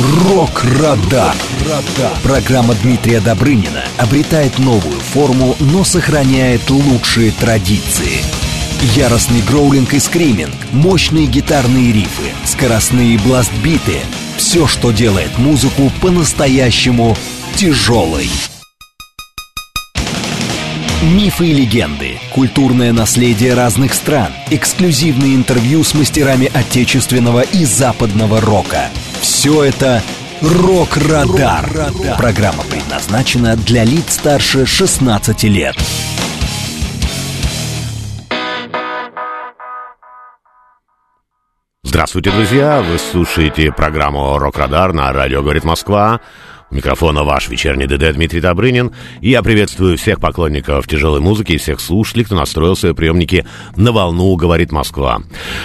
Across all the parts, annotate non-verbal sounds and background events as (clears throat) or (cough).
Рок-Радар. Программа Дмитрия Добрынина обретает новую форму, но сохраняет лучшие традиции. Яростный гроулинг и скриминг, мощные гитарные рифы, скоростные бластбиты – все, что делает музыку по-настоящему тяжелой. Мифы и легенды, культурное наследие разных стран, эксклюзивные интервью с мастерами отечественного и западного рока. Все это «Рок-Радар». Программа предназначена для лиц старше 16 лет. Здравствуйте, друзья! Вы слушаете программу «Рок-Радар» на радио «Говорит Москва». Микрофона ваш вечерний ДД Дмитрий Добрынин. И я приветствую всех поклонников тяжелой музыки и всех слушателей, кто настроил свои приемники на волну «Говорит Москва».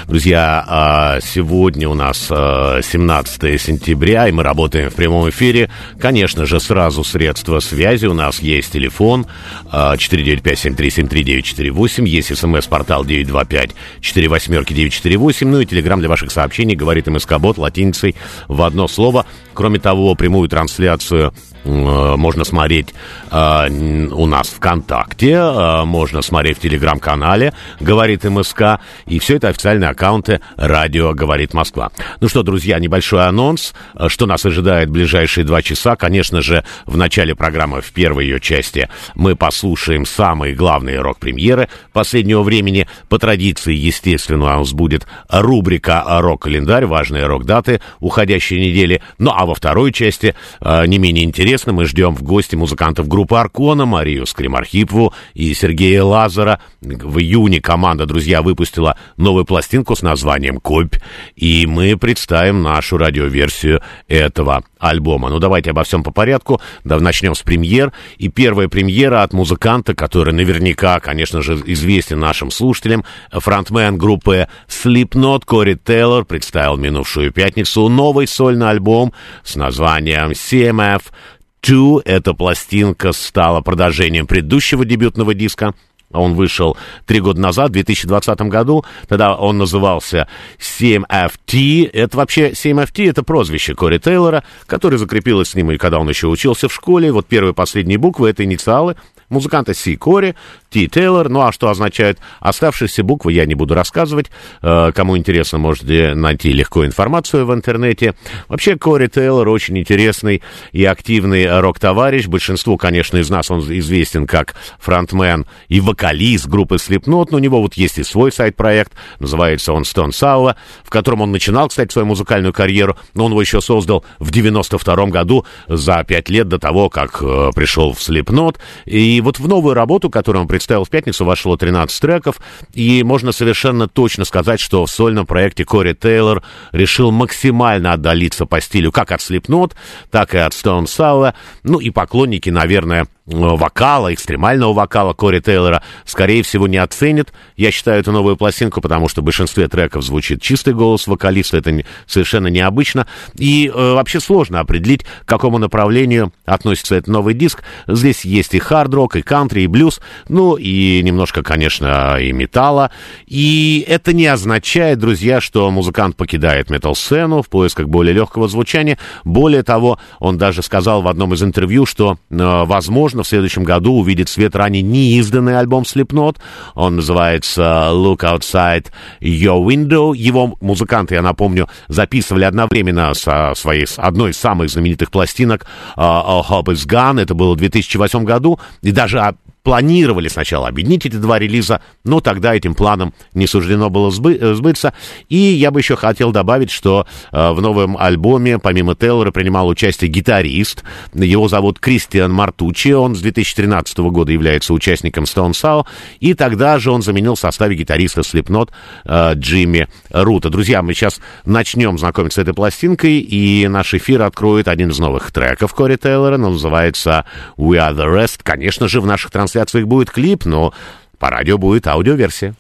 Друзья, а, сегодня у нас 17 сентября, и мы работаем в прямом эфире. Конечно же, сразу средства связи. У нас есть телефон 495-7373-948, есть смс-портал 925-48-948, ну и телеграмм для ваших сообщений, говорит МСК-бот латиницей в одно слово. Кроме того, прямую трансляцию Э, можно смотреть э, у нас ВКонтакте, э, можно смотреть в Телеграм-канале «Говорит МСК», и все это официальные аккаунты «Радио Говорит Москва». Ну что, друзья, небольшой анонс, что нас ожидает в ближайшие два часа. Конечно же, в начале программы, в первой ее части, мы послушаем самые главные рок-премьеры последнего времени. По традиции, естественно, у нас будет рубрика «Рок-календарь», важные рок-даты уходящей недели. Ну а во второй части, не менее интересно, интересно, мы ждем в гости музыкантов группы Аркона, Марию Скримархипову и Сергея Лазара. В июне команда, друзья, выпустила новую пластинку с названием «Копь», и мы представим нашу радиоверсию этого альбома. Ну, давайте обо всем по порядку. Да, начнем с премьер. И первая премьера от музыканта, который наверняка, конечно же, известен нашим слушателям. Фронтмен группы Slipknot Кори Тейлор представил минувшую пятницу новый сольный альбом с названием CMF Two. Эта пластинка стала продолжением предыдущего дебютного диска. Он вышел три года назад, в 2020 году. Тогда он назывался 7FT. Это вообще 7FT, это прозвище Кори Тейлора, которое закрепилось с ним, и когда он еще учился в школе. Вот первые последние буквы — это инициалы музыканта Си Кори, Ти Тейлор. Ну а что означает оставшиеся буквы, я не буду рассказывать. Э, кому интересно, можете найти легко информацию в интернете. Вообще, Кори Тейлор очень интересный и активный рок-товарищ. Большинству, конечно, из нас он известен как фронтмен и вокалист группы Slipknot. Но у него вот есть и свой сайт-проект, называется он Stone Sour, в котором он начинал, кстати, свою музыкальную карьеру, но он его еще создал в 92 году, за пять лет до того, как э, пришел в Slipknot. И вот в новую работу, которую он представил в пятницу, вошло 13 треков, и можно совершенно точно сказать, что в сольном проекте Кори Тейлор решил максимально отдалиться по стилю как от Slipknot, так и от Stone Sour, ну и поклонники, наверное, вокала, экстремального вокала Кори Тейлора, скорее всего, не оценит. Я считаю эту новую пластинку, потому что в большинстве треков звучит чистый голос вокалиста, это совершенно необычно. И э, вообще сложно определить, к какому направлению относится этот новый диск. Здесь есть и хард-рок, и кантри, и блюз, ну и немножко, конечно, и металла. И это не означает, друзья, что музыкант покидает метал-сцену в поисках более легкого звучания. Более того, он даже сказал в одном из интервью, что, э, возможно, в следующем году увидит свет ранее неизданный альбом Slipknot. Он называется Look Outside Your Window. Его музыканты, я напомню, записывали одновременно со своей одной из самых знаменитых пластинок uh, All Hope Is Gone. Это было в 2008 году. И даже планировали сначала объединить эти два релиза, но тогда этим планом не суждено было сбы э, сбыться. И я бы еще хотел добавить, что э, в новом альбоме, помимо Тейлора, принимал участие гитарист. Его зовут Кристиан Мартучи. Он с 2013 года является участником Stone Sour. И тогда же он заменил в составе гитариста Slipknot э, Джимми Рута. Друзья, мы сейчас начнем знакомиться с этой пластинкой, и наш эфир откроет один из новых треков Кори Тейлора. Он называется We Are The Rest. Конечно же, в наших трансляциях трансляциях будет клип, но по радио будет аудиоверсия.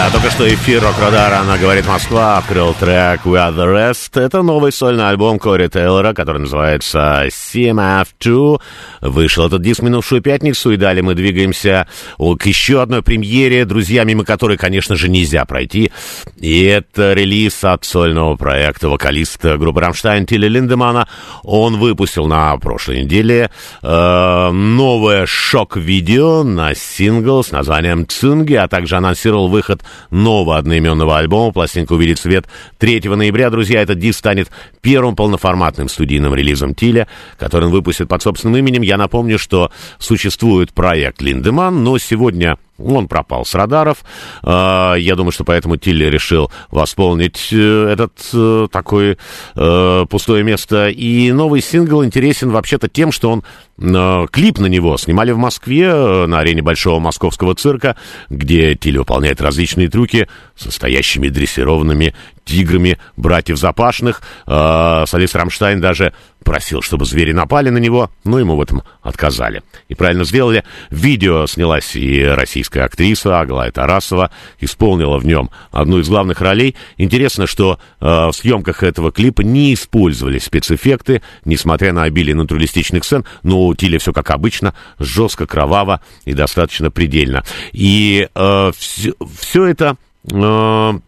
Друзья, только что эфир Рок-Радара, на Говорит Москва, открыл трек We Are The Rest. Это новый сольный альбом Кори Тейлора, который называется CMF2. Вышел этот диск минувшую пятницу, и далее мы двигаемся к еще одной премьере, друзья, мимо которой, конечно же, нельзя пройти. И это релиз от сольного проекта вокалиста группы Рамштайн Тилля Линдемана. Он выпустил на прошлой неделе э, новое шок-видео на сингл с названием «Zunge», а также анонсировал выход нового одноименного альбома. Пластинка увидит свет 3 ноября. Друзья, этот диск станет первым полноформатным студийным релизом Тиля, который он выпустит под собственным именем. Я напомню, что существует проект Линдеман, но сегодня он пропал с радаров. А, я думаю, что поэтому Тилли решил восполнить э, этот э, такое э, пустое место. И новый сингл интересен вообще-то тем, что он клип на него снимали в Москве на арене Большого Московского цирка, где Тилли выполняет различные трюки состоящими дрессированными тиграми братьев Запашных. Э, солист Рамштайн даже просил, чтобы звери напали на него, но ему в этом отказали. И правильно сделали. видео снялась и российская актриса Аглая Тарасова, исполнила в нем одну из главных ролей. Интересно, что э, в съемках этого клипа не использовали спецэффекты, несмотря на обилие натуралистичных сцен, но у Тиля все как обычно, жестко, кроваво и достаточно предельно. И э, все, все это... Э,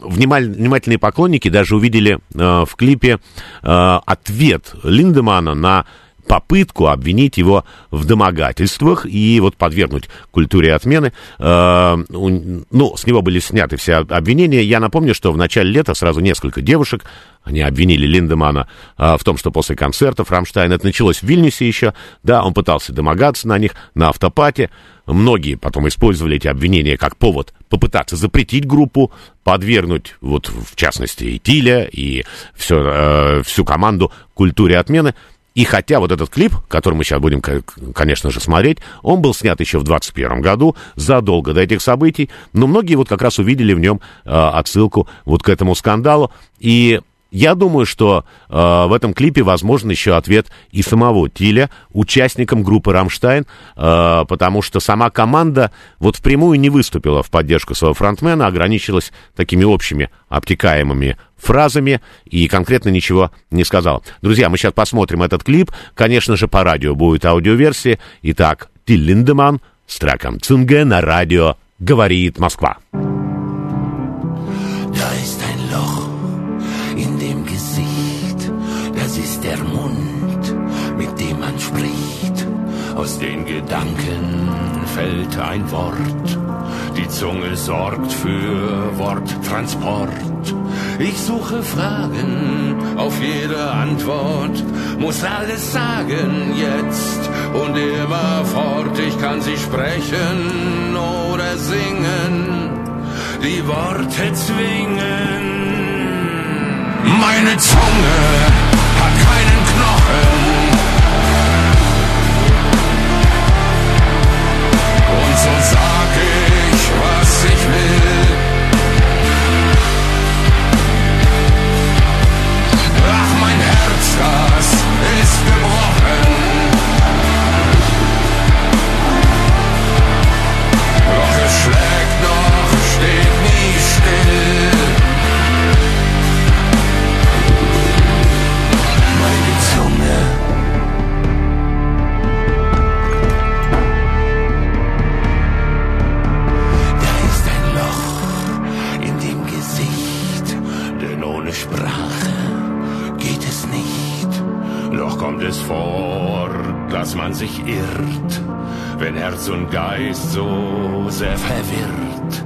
внимательные поклонники даже увидели э, в клипе э, ответ Линдемана на попытку обвинить его в домогательствах и вот подвергнуть культуре отмены. Э, ну, с него были сняты все обвинения. Я напомню, что в начале лета сразу несколько девушек, они обвинили Линдемана э, в том, что после концертов Рамштайн, это началось в Вильнюсе еще, да, он пытался домогаться на них на автопате. Многие потом использовали эти обвинения как повод попытаться запретить группу, подвергнуть, вот в частности, и Тиля, и все, э, всю команду культуре отмены. И хотя вот этот клип, который мы сейчас будем, конечно же, смотреть, он был снят еще в 21 году, задолго до этих событий, но многие вот как раз увидели в нем э, отсылку вот к этому скандалу. И я думаю, что э, в этом клипе возможен еще ответ и самого Тиля, участникам группы «Рамштайн», э, потому что сама команда вот впрямую не выступила в поддержку своего фронтмена, ограничилась такими общими обтекаемыми фразами и конкретно ничего не сказал. Друзья, мы сейчас посмотрим этот клип. Конечно же, по радио будет аудиоверсия. Итак, Тиль Линдеман с треком «Цунге» на радио «Говорит Москва». Aus den Gedanken fällt ein Wort. Die Zunge sorgt für Worttransport. Ich suche Fragen auf jede Antwort, muss alles sagen jetzt und immer fort. Ich kann sie sprechen oder singen, die Worte zwingen. Meine Zunge hat keinen Knochen. So sag ich, was ich will. Ach, mein Herz, das ist gebrochen. Doch es schlägt kommt es vor, dass man sich irrt, wenn Herz und Geist so sehr verwirrt.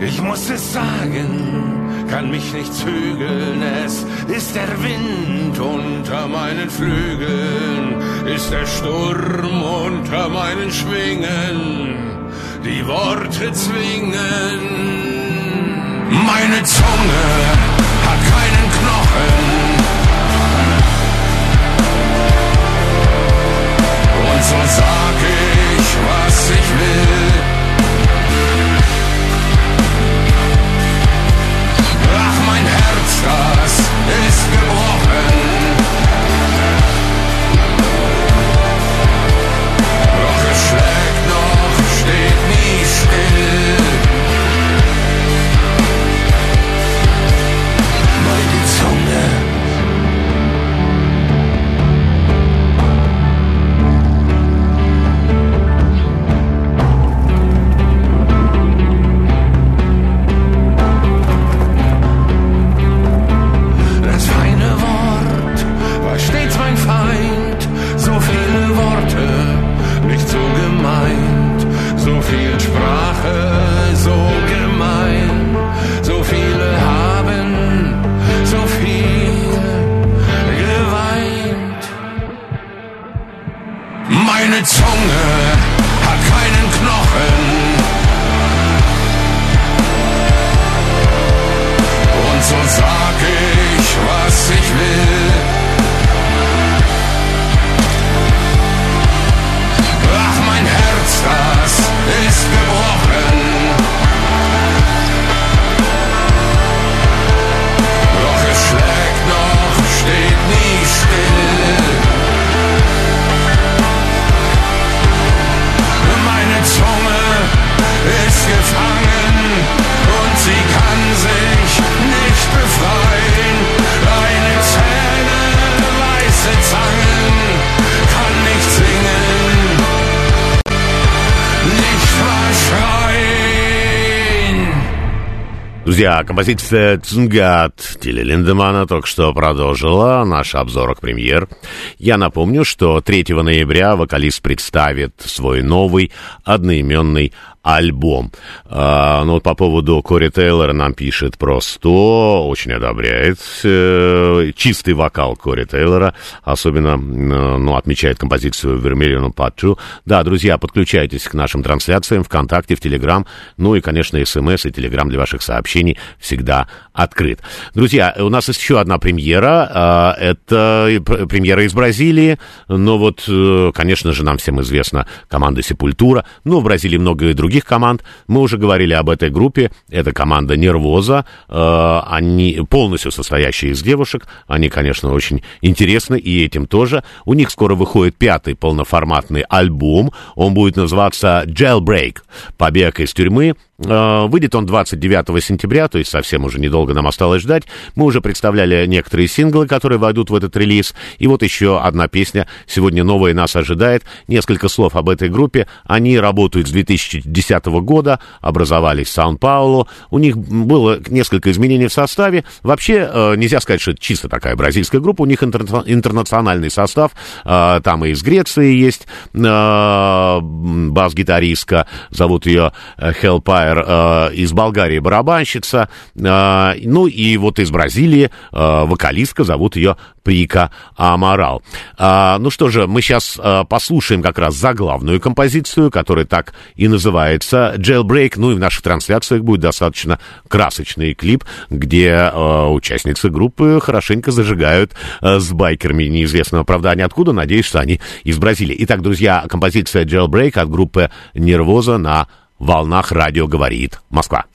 Ich muss es sagen, kann mich nicht zügeln, es ist der Wind unter meinen Flügeln, ist der Sturm unter meinen Schwingen, die Worte zwingen. Meine Zunge hat keinen Knochen und so sag ich, was ich will. Ach, mein Herz, das ist gebrochen. Doch es schlägt noch, steht nie still. Друзья, композиция «Цунгат» Тилли Линдемана только что продолжила наш обзор к премьер. Я напомню, что 3 ноября вокалист представит свой новый одноименный альбом. А, ну вот по поводу Кори Тейлора нам пишет просто, очень одобряет э, чистый вокал Кори Тейлора, особенно, э, ну, отмечает композицию Vermilion Part Да, друзья, подключайтесь к нашим трансляциям ВКонтакте, в Телеграм, ну и, конечно, СМС и Телеграм для ваших сообщений всегда открыт. Друзья, у нас есть еще одна премьера, э, это премьера из Бразилии, но вот, э, конечно же, нам всем известна команда Сепультура, ну, в Бразилии много и других других команд. Мы уже говорили об этой группе. Это команда Нервоза. Э, они полностью состоящие из девушек. Они, конечно, очень интересны, и этим тоже. У них скоро выходит пятый полноформатный альбом. Он будет называться Jailbreak. Побег из тюрьмы. Э, выйдет он 29 сентября, то есть совсем уже недолго нам осталось ждать. Мы уже представляли некоторые синглы, которые войдут в этот релиз. И вот еще одна песня сегодня новая нас ожидает. Несколько слов об этой группе. Они работают с 2010 года, образовались в Сан-Паулу. У них было несколько изменений в составе. Вообще, э, нельзя сказать, что это чисто такая бразильская группа. У них интернациональный состав. Э, там и из Греции есть бас-гитаристка. Зовут ее Hellpire Файер э, из Болгарии барабанщица, э, ну и вот из Бразилии э, вокалистка, зовут ее Прика Амарал. Э, ну что же, мы сейчас э, послушаем как раз заглавную композицию, которая так и называется Jailbreak, ну и в наших трансляциях будет достаточно красочный клип, где э, участницы группы хорошенько зажигают э, с байкерами неизвестного, правда, они откуда, надеюсь, что они из Бразилии. Итак, друзья, композиция Jailbreak от группы Нервоза на волнах радио говорит Москва.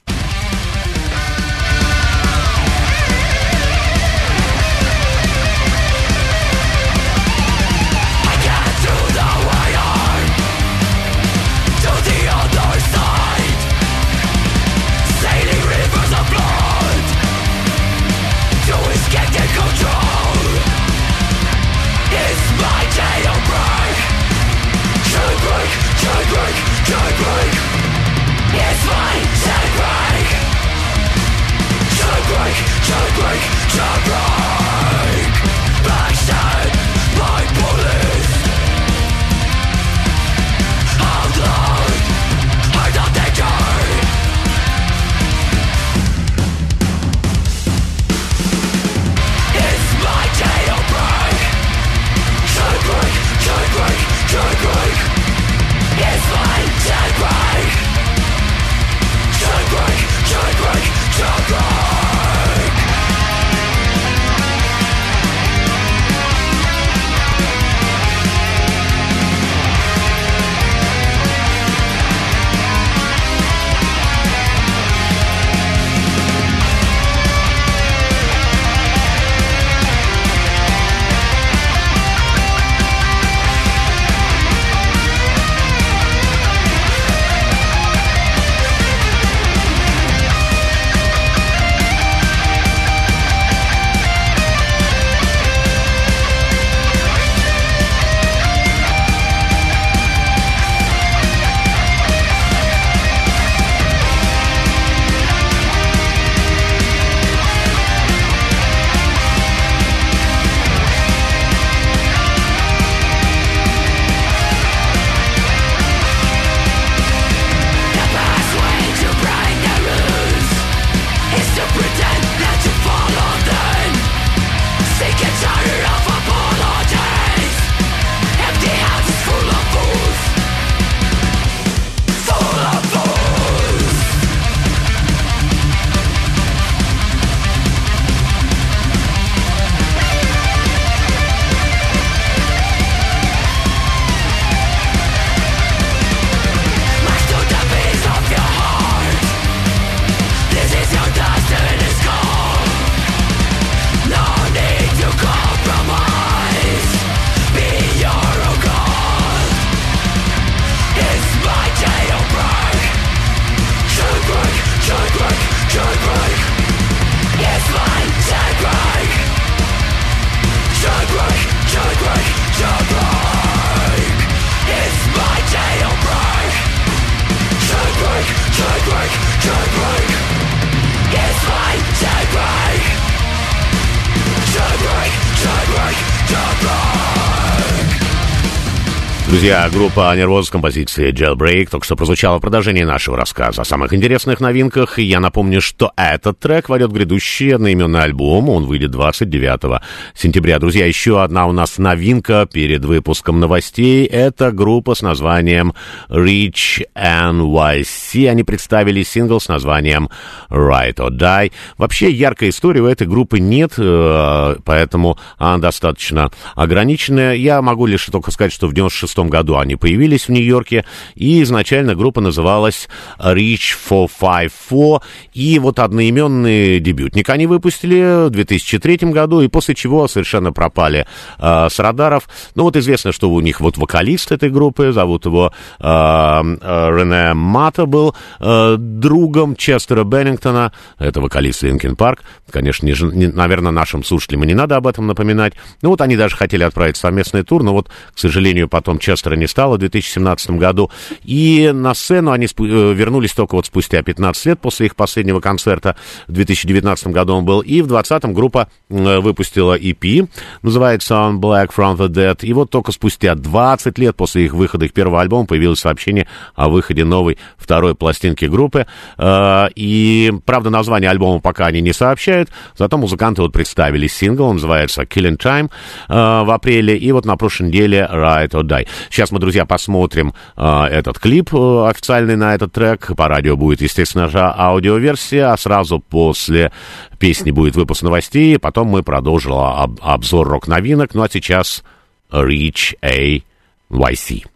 Друзья, группа Нервоз с композицией Jailbreak только что прозвучала в продолжении нашего рассказа о самых интересных новинках. Я напомню, что этот трек войдет в грядущий одноименный альбом. Он выйдет 29 сентября. Друзья, еще одна у нас новинка перед выпуском новостей. Это группа с названием Reach NYC. Они представили сингл с названием Right or Die. Вообще, яркой истории у этой группы нет, э, поэтому она достаточно ограниченная. Я могу лишь только сказать, что в 96 году они появились в Нью-Йорке, и изначально группа называлась Reach 454, и вот одноименный дебютник они выпустили в 2003 году, и после чего совершенно пропали э, с радаров. Ну вот известно, что у них вот вокалист этой группы, зовут его э, э, Рене Мата, был э, другом Честера Беннингтона, это вокалист Линкен Парк, конечно, не, не, наверное, нашим слушателям и не надо об этом напоминать. Ну вот они даже хотели отправить совместный тур, но вот, к сожалению, потом Честера не стало в 2017 году. И на сцену они э, вернулись только вот спустя 15 лет после их последнего концерта. В 2019 году он был. И в 2020 группа э, выпустила EP, называется он Black from the Dead. И вот только спустя 20 лет после их выхода их первого альбома появилось сообщение о выходе новой второй пластинки группы. Э, и, правда, название альбома пока они не сообщают, зато музыканты вот представили сингл, он называется Killing Time в апреле, и вот на прошлой неделе Ride or Die. Сейчас мы, друзья, посмотрим э, этот клип э, официальный на этот трек. По радио будет, естественно же, аудиоверсия, а сразу после песни будет выпуск новостей, потом мы продолжим об обзор рок-новинок. Ну а сейчас Reach A YC.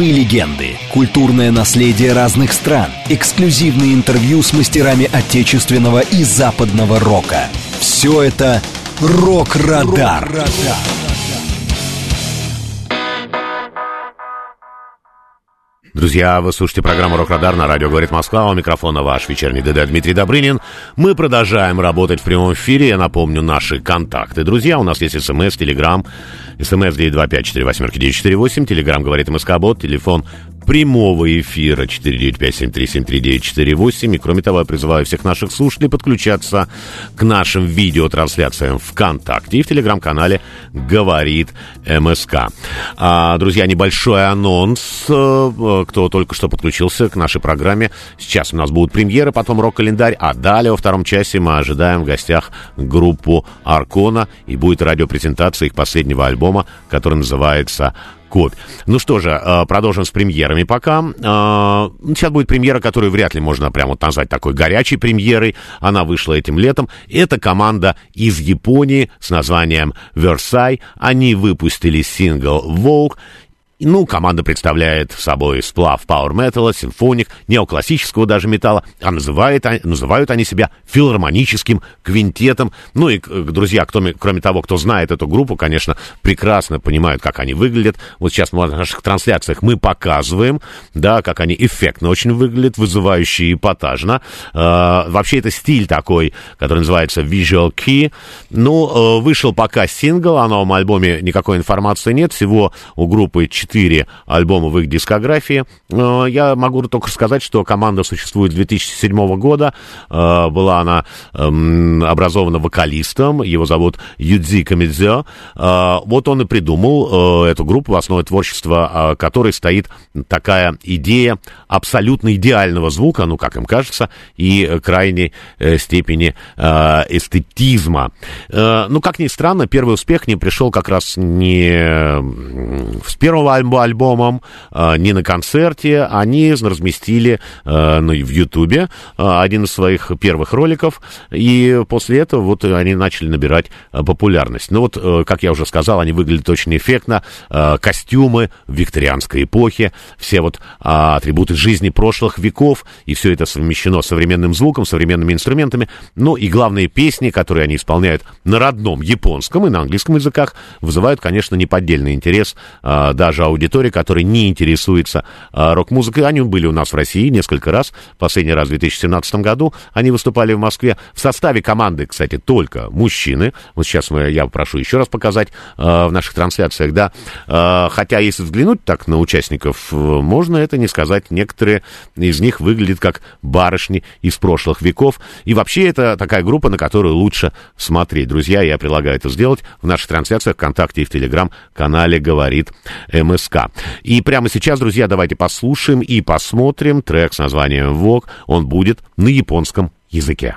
Мифы и легенды, культурное наследие разных стран, эксклюзивные интервью с мастерами отечественного и западного рока. Все это «Рок-Радар». Рок-Радар. Друзья, вы слушаете программу «Рок-Радар» на радио «Говорит Москва». У микрофона ваш вечерний ДД Дмитрий Добрынин. Мы продолжаем работать в прямом эфире. Я напомню наши контакты. Друзья, у нас есть смс, телеграм. СМС 925-48-948. Телеграм «Говорит МСК-бот». Телефон прямого эфира 495-7373948. И кроме того, я призываю всех наших слушателей подключаться к нашим видеотрансляциям ВКонтакте и в телеграм-канале «Говорит МСК». А, друзья, небольшой анонс. Э, кто только что подключился к нашей программе. Сейчас у нас будут премьеры, потом рок-календарь, а далее во втором часе мы ожидаем в гостях группу Аркона и будет радиопрезентация их последнего альбома, который называется Копь. Ну что же, э, продолжим с премьерами пока. Э, сейчас будет премьера, которую вряд ли можно прямо вот назвать такой горячей премьерой. Она вышла этим летом. Это команда из Японии с названием Versailles. Они выпустили сингл Vogue ну, команда представляет собой сплав пауэр-металла, симфоник, неоклассического даже металла, а называют, называют они себя филармоническим квинтетом. Ну и, друзья, кто, кроме того, кто знает эту группу, конечно, прекрасно понимают, как они выглядят. Вот сейчас в наших трансляциях мы показываем, да, как они эффектно очень выглядят, вызывающе эпатажно. Э, вообще это стиль такой, который называется Visual Key. Ну, э, вышел пока сингл, о новом альбоме никакой информации нет, всего у группы 4 четыре альбома в их дискографии. Э, я могу только сказать, что команда существует с 2007 года. Э, была она эм, образована вокалистом, его зовут Юдзи Камидзё. Э, вот он и придумал эту группу, в основе творчества которой стоит такая идея абсолютно идеального звука, ну, как им кажется, и крайней степени эстетизма. Ну, как ни странно, первый успех не пришел как раз не с первого альбомом, э, не на концерте. Они разместили э, ну, в Ютубе э, один из своих первых роликов, и после этого вот они начали набирать популярность. Ну вот, как я уже сказал, они выглядят очень эффектно. Костюмы в викторианской эпохе, все вот атрибуты жизни прошлых веков, и все это совмещено современным звуком, современными инструментами. Ну и главные песни, которые они исполняют на родном японском и на английском языках, вызывают, конечно, неподдельный интерес даже аудитории, которая не интересуется а, рок-музыкой. Они были у нас в России несколько раз. Последний раз в 2017 году они выступали в Москве. В составе команды, кстати, только мужчины. Вот сейчас мы, я прошу еще раз показать а, в наших трансляциях, да. А, хотя, если взглянуть так на участников, э, можно это не сказать. Некоторые из них выглядят как барышни из прошлых веков. И вообще это такая группа, на которую лучше смотреть. Друзья, я предлагаю это сделать в наших трансляциях ВКонтакте и в Телеграм-канале «Говорит МС». МСК. И прямо сейчас, друзья, давайте послушаем и посмотрим трек с названием «Вог». Он будет на японском языке.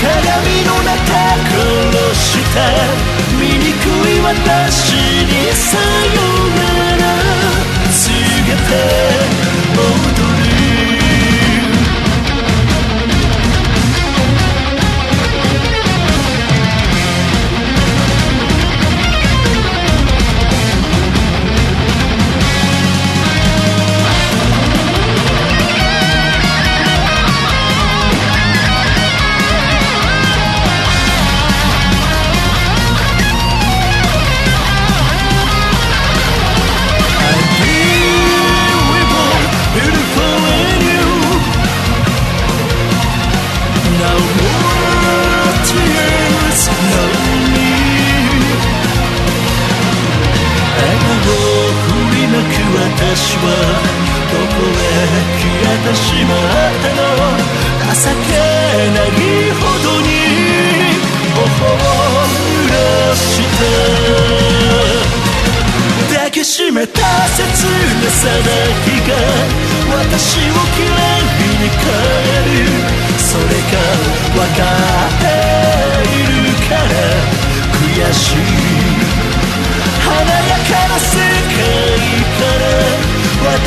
鏡の中殺した醜い私にさよなら告げて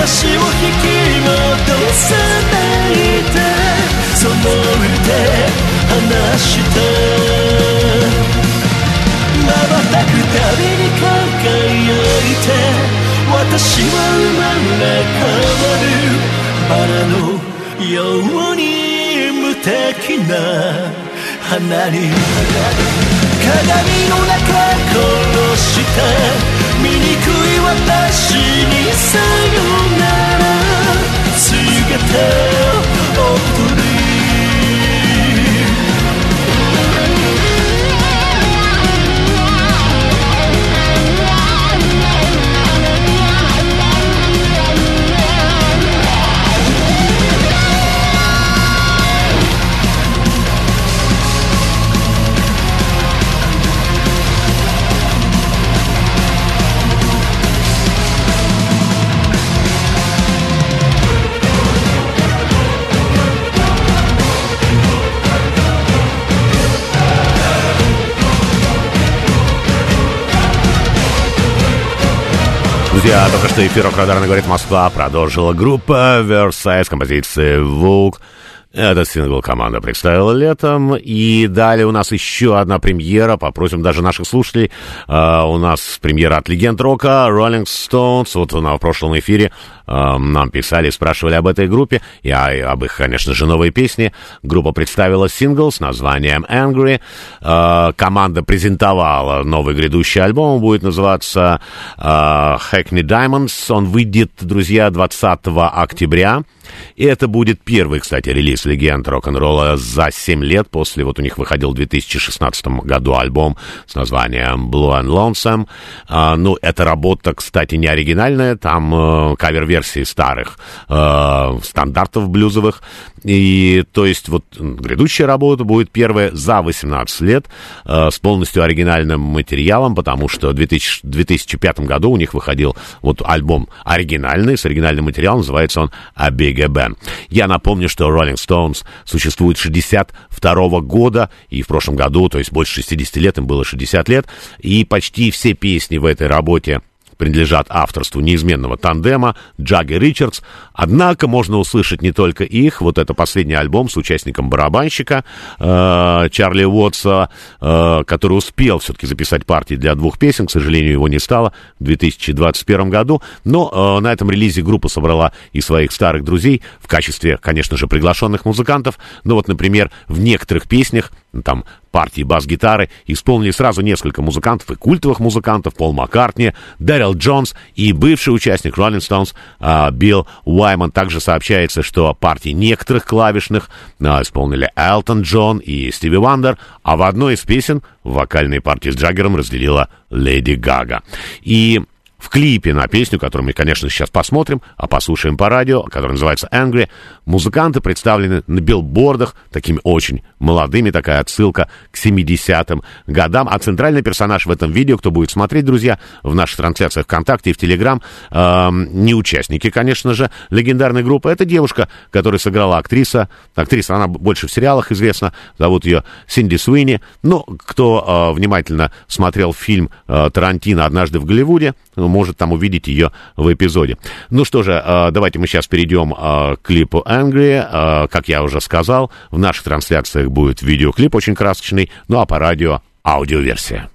私を引き戻さないでその腕離した。瞬くたびに輝いて私は生まれ変わるバラのように。無敵な花に鏡の中殺した私にさよなら。姿を Друзья, только что эфир Радарно говорит Москва продолжила группа Versailles с композицией «Волк». Этот сингл команда представила летом. И далее у нас еще одна премьера. Попросим даже наших слушателей. Uh, у нас премьера от легенд рока Rolling Stones. Вот на прошлом эфире uh, нам писали, спрашивали об этой группе. И об их, конечно же, новой песне. Группа представила сингл с названием Angry. Uh, команда презентовала новый грядущий альбом. Он будет называться Hackney Diamonds. Он выйдет, друзья, 20 октября. И это будет первый, кстати, релиз легенд рок-н-ролла за 7 лет. После вот у них выходил в 2016 году альбом с названием Blue and Lonesome. А, ну, эта работа, кстати, не оригинальная. Там э, кавер-версии старых э, стандартов блюзовых. И, то есть, вот грядущая работа будет первая за 18 лет э, с полностью оригинальным материалом, потому что в 2000, 2005 году у них выходил вот альбом оригинальный, с оригинальным материалом, называется он «A Big Ben». Я напомню, что Rolling Stones существует 62 года, и в прошлом году, то есть больше 60 лет, им было 60 лет, и почти все песни в этой работе принадлежат авторству неизменного тандема Джагги Ричардс, однако можно услышать не только их, вот это последний альбом с участником барабанщика э, Чарли Уотса, э, который успел все-таки записать партии для двух песен, к сожалению, его не стало в 2021 году, но э, на этом релизе группа собрала и своих старых друзей в качестве, конечно же, приглашенных музыкантов, ну вот, например, в некоторых песнях там партии бас-гитары исполнили сразу несколько музыкантов и культовых музыкантов Пол Маккартни, Дэрил Джонс и бывший участник Rolling Stones а, Билл Уайман. Также сообщается, что партии некоторых клавишных а, исполнили Элтон Джон и Стиви Уандер, а в одной из песен вокальные партии с Джаггером разделила Леди Гага. И в клипе на песню, которую мы, конечно, сейчас посмотрим, а послушаем по радио, которая называется «Angry», музыканты представлены на билбордах, такими очень молодыми, такая отсылка к 70-м годам. А центральный персонаж в этом видео, кто будет смотреть, друзья, в наших трансляциях ВКонтакте и в Телеграм, э, не участники, конечно же, легендарной группы, это девушка, которая сыграла актриса, актриса, она больше в сериалах известна, зовут ее Синди Суини. Ну, кто э, внимательно смотрел фильм э, Тарантино «Однажды в Голливуде», может там увидеть ее в эпизоде. Ну что же, э, давайте мы сейчас перейдем э, к клипу Angry. Э, как я уже сказал, в наших трансляциях будет видеоклип очень красочный, ну а по радио аудиоверсия.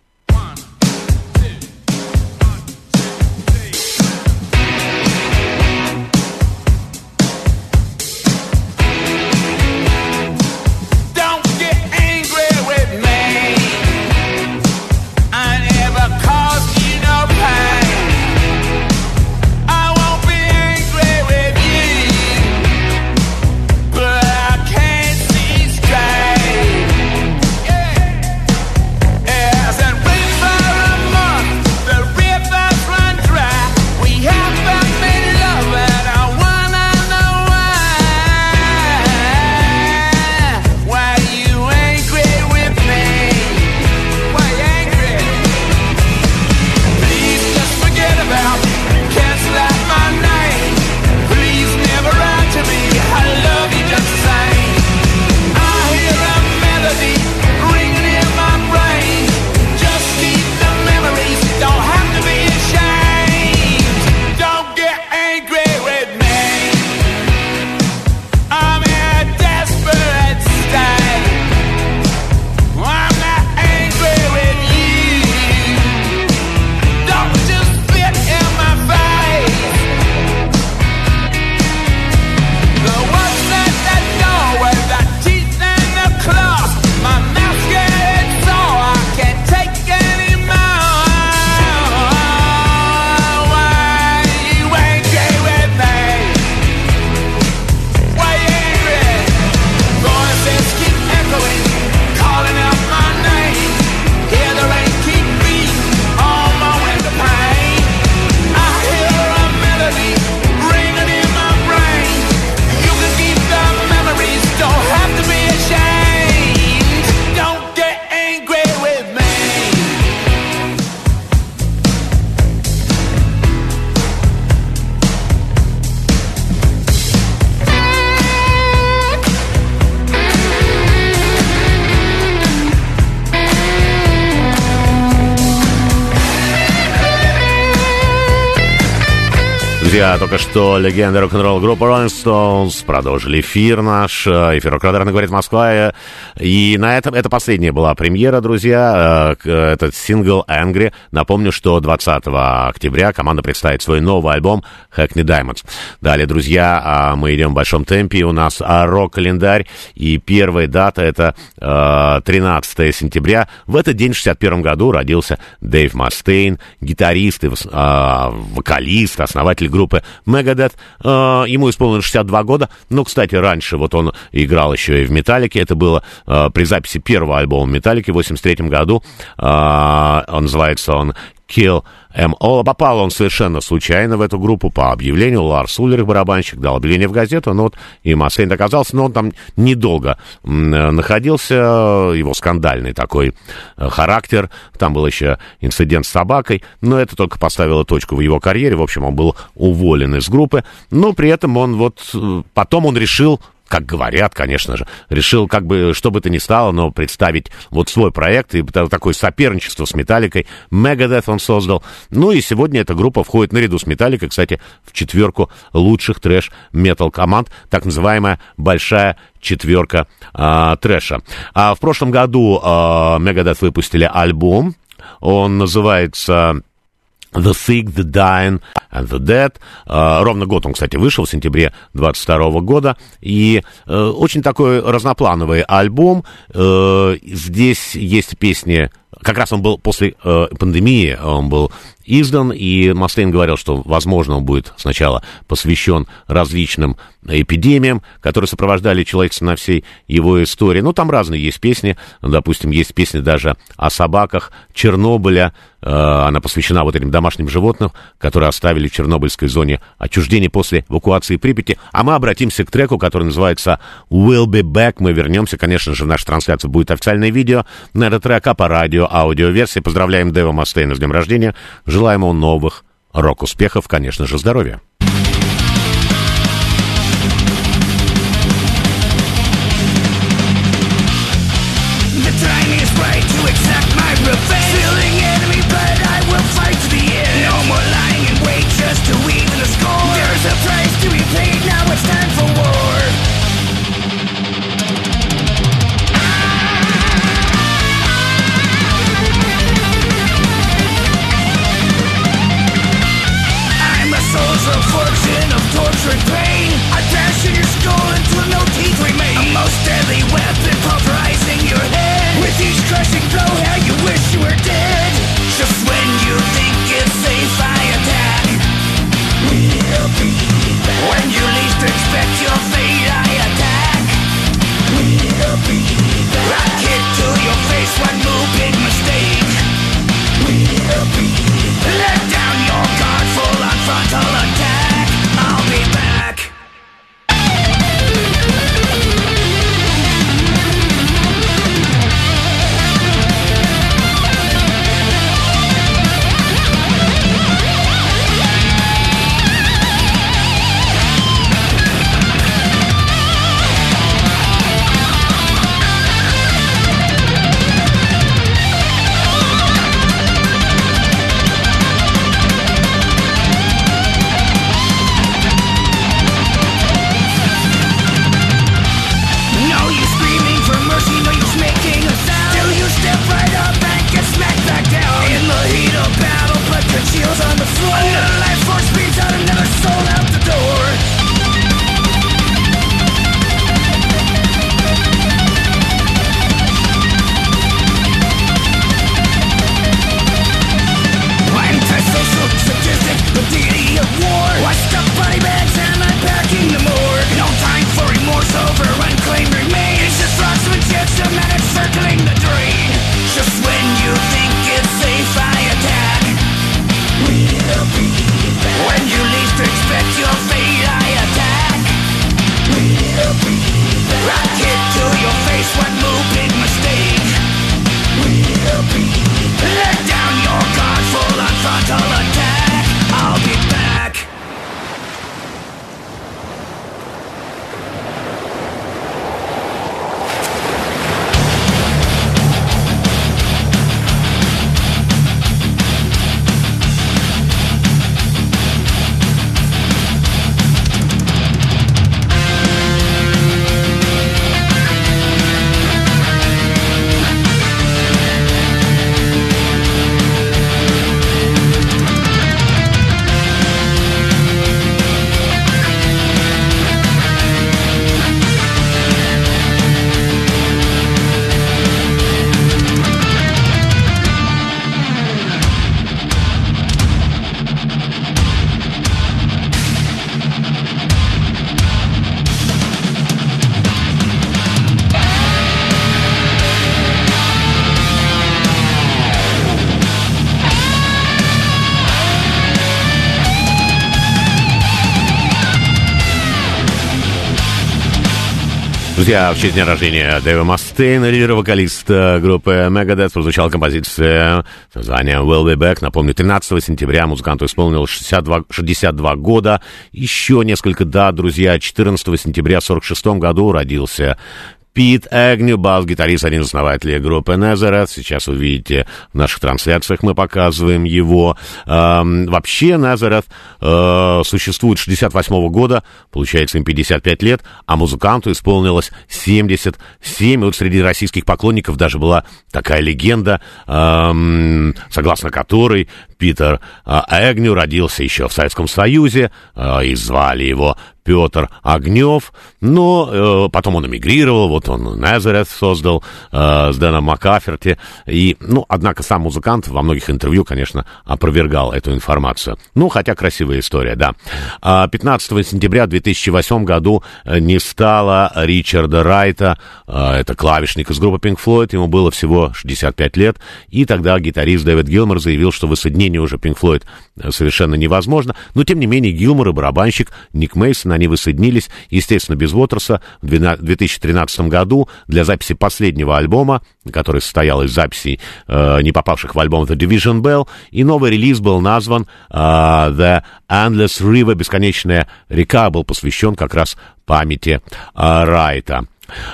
Только что легенда рок-н-ролл группы Rolling Stones продолжили эфир наш. Эфир рок говорит Москва. И на этом это последняя была премьера, друзья. Э, этот сингл Angry. Напомню, что 20 октября команда представит свой новый альбом Hackney Diamonds. Далее, друзья, а, мы идем в большом темпе. У нас а, рок-календарь. И первая дата это 13 э, сентября. В этот день, в 61 году, родился Дэйв Мастейн, гитарист и а, вокалист, основатель группы Megadeth. Э, ему исполнилось 62 года. Ну, кстати, раньше вот он играл еще и в Металлике. Это было э, при записи первого альбома Металлики в 83 году. Э, он называется он Kill Em All. Попал он совершенно случайно в эту группу по объявлению. Ларс Уллер, барабанщик, дал объявление в газету. Ну вот и Массейн оказался, но он там недолго находился. Его скандальный такой э, характер. Там был еще инцидент с собакой. Но это только поставило точку в его карьере. В общем, он был уволен из группы. Но при этом он вот... Э, потом он решил как говорят, конечно же, решил как бы, что бы то ни стало, но представить вот свой проект и такое соперничество с Металликой. Megadeth он создал. Ну и сегодня эта группа входит наряду с Металликой, кстати, в четверку лучших трэш-метал команд, так называемая большая четверка а, трэша. А в прошлом году а, Megadeth выпустили альбом, он называется The Sick, The Dying and The Dead. Uh, ровно год он, кстати, вышел в сентябре 22 года. И uh, очень такой разноплановый альбом. Uh, здесь есть песни... Как раз он был после пандемии, он был издан, и Мастейн говорил, что, возможно, он будет сначала посвящен различным эпидемиям, которые сопровождали человечество на всей его истории. Ну, там разные есть песни, допустим, есть песни даже о собаках Чернобыля, э, она посвящена вот этим домашним животным, которые оставили в Чернобыльской зоне отчуждения после эвакуации Припяти. А мы обратимся к треку, который называется «We'll be back». Мы вернемся, конечно же, в нашу трансляцию будет официальное видео на этот трек, а по радио аудиоверсии. Поздравляем Дэва Мастейна с днем рождения. Желаем ему новых рок-успехов, конечно же, здоровья. Друзья, в честь дня рождения Дэйва Мастейна, лидера вокалиста группы Megadeth, прозвучала композиция с названием Will Be Back. Напомню, 13 сентября музыканту исполнилось 62, 62 года. Еще несколько дат, друзья. 14 сентября в 46 году родился Пит Эгню, бас-гитарист, один из основателей группы Назарет. Сейчас вы видите в наших трансляциях, мы показываем его. Эм, вообще Назарет э, существует с 68 года, получается им 55 лет, а музыканту исполнилось 77. И вот среди российских поклонников даже была такая легенда, эм, согласно которой Питер э, Эгню родился еще в Советском Союзе, э, и звали его Петр Огнев, но э, потом он эмигрировал, вот он Назарет создал э, с Дэном Макаферти, и, ну, однако сам музыкант во многих интервью, конечно, опровергал эту информацию. Ну, хотя красивая история, да. 15 а сентября 2008 году э, не стало Ричарда Райта, э, это клавишник из группы Pink Floyd, ему было всего 65 лет, и тогда гитарист Дэвид Гилмор заявил, что воссоединение уже Pink Floyd э, совершенно невозможно, но, тем не менее, Гилмор и барабанщик Ник Мейсон, они воссоединились, естественно, без Уотерса в 2013 году для записи последнего альбома, который состоял из записей, э, не попавших в альбом The Division Bell, и новый релиз был назван э, The Endless River, бесконечная река, был посвящен как раз памяти э, Райта.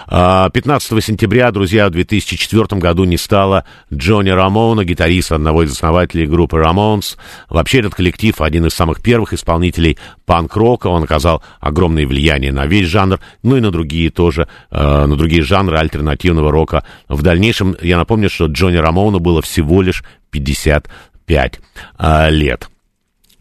15 а, сентября, друзья, в 2004 году не стало Джонни Рамона, гитариста одного из основателей группы Рамонс. Вообще этот коллектив один из самых первых исполнителей панк-рока. Он оказал огромное влияние на весь жанр, ну и на другие тоже, э, на другие жанры альтернативного рока. В дальнейшем, я напомню, что Джонни Рамону было всего лишь 55 э, лет.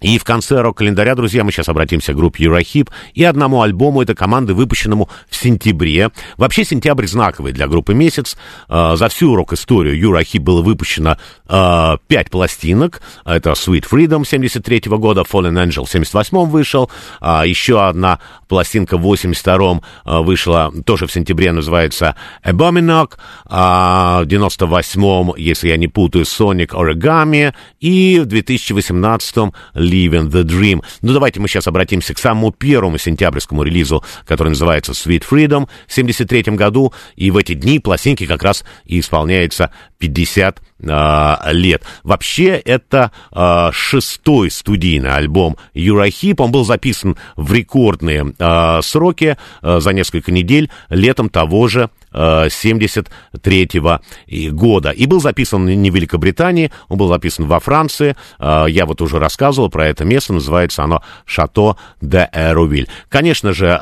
И в конце рок-календаря, друзья, мы сейчас обратимся к группе Eurahip и одному альбому этой команды, выпущенному в сентябре. Вообще сентябрь знаковый для группы месяц. Э, за всю рок-историю Eurahip было выпущено э, 5 пластинок. Это Sweet Freedom 73 -го года, Fallen Angel в 78 вышел. Э, еще одна пластинка в 82-м э, вышла тоже в сентябре, называется Abominok. В 98-м, если я не путаю, Sonic Origami. И в 2018-м Living the Dream. Ну, давайте мы сейчас обратимся к самому первому сентябрьскому релизу, который называется Sweet Freedom в 73 году. И в эти дни пластинки как раз и исполняется 50 э, лет. Вообще, это э, шестой студийный альбом Юрахип. Он был записан в рекордные э, сроки э, за несколько недель летом того же 73 -го года. И был записан не в Великобритании, он был записан во Франции. Я вот уже рассказывал про это место, называется оно Шато де Эрувиль. Конечно же,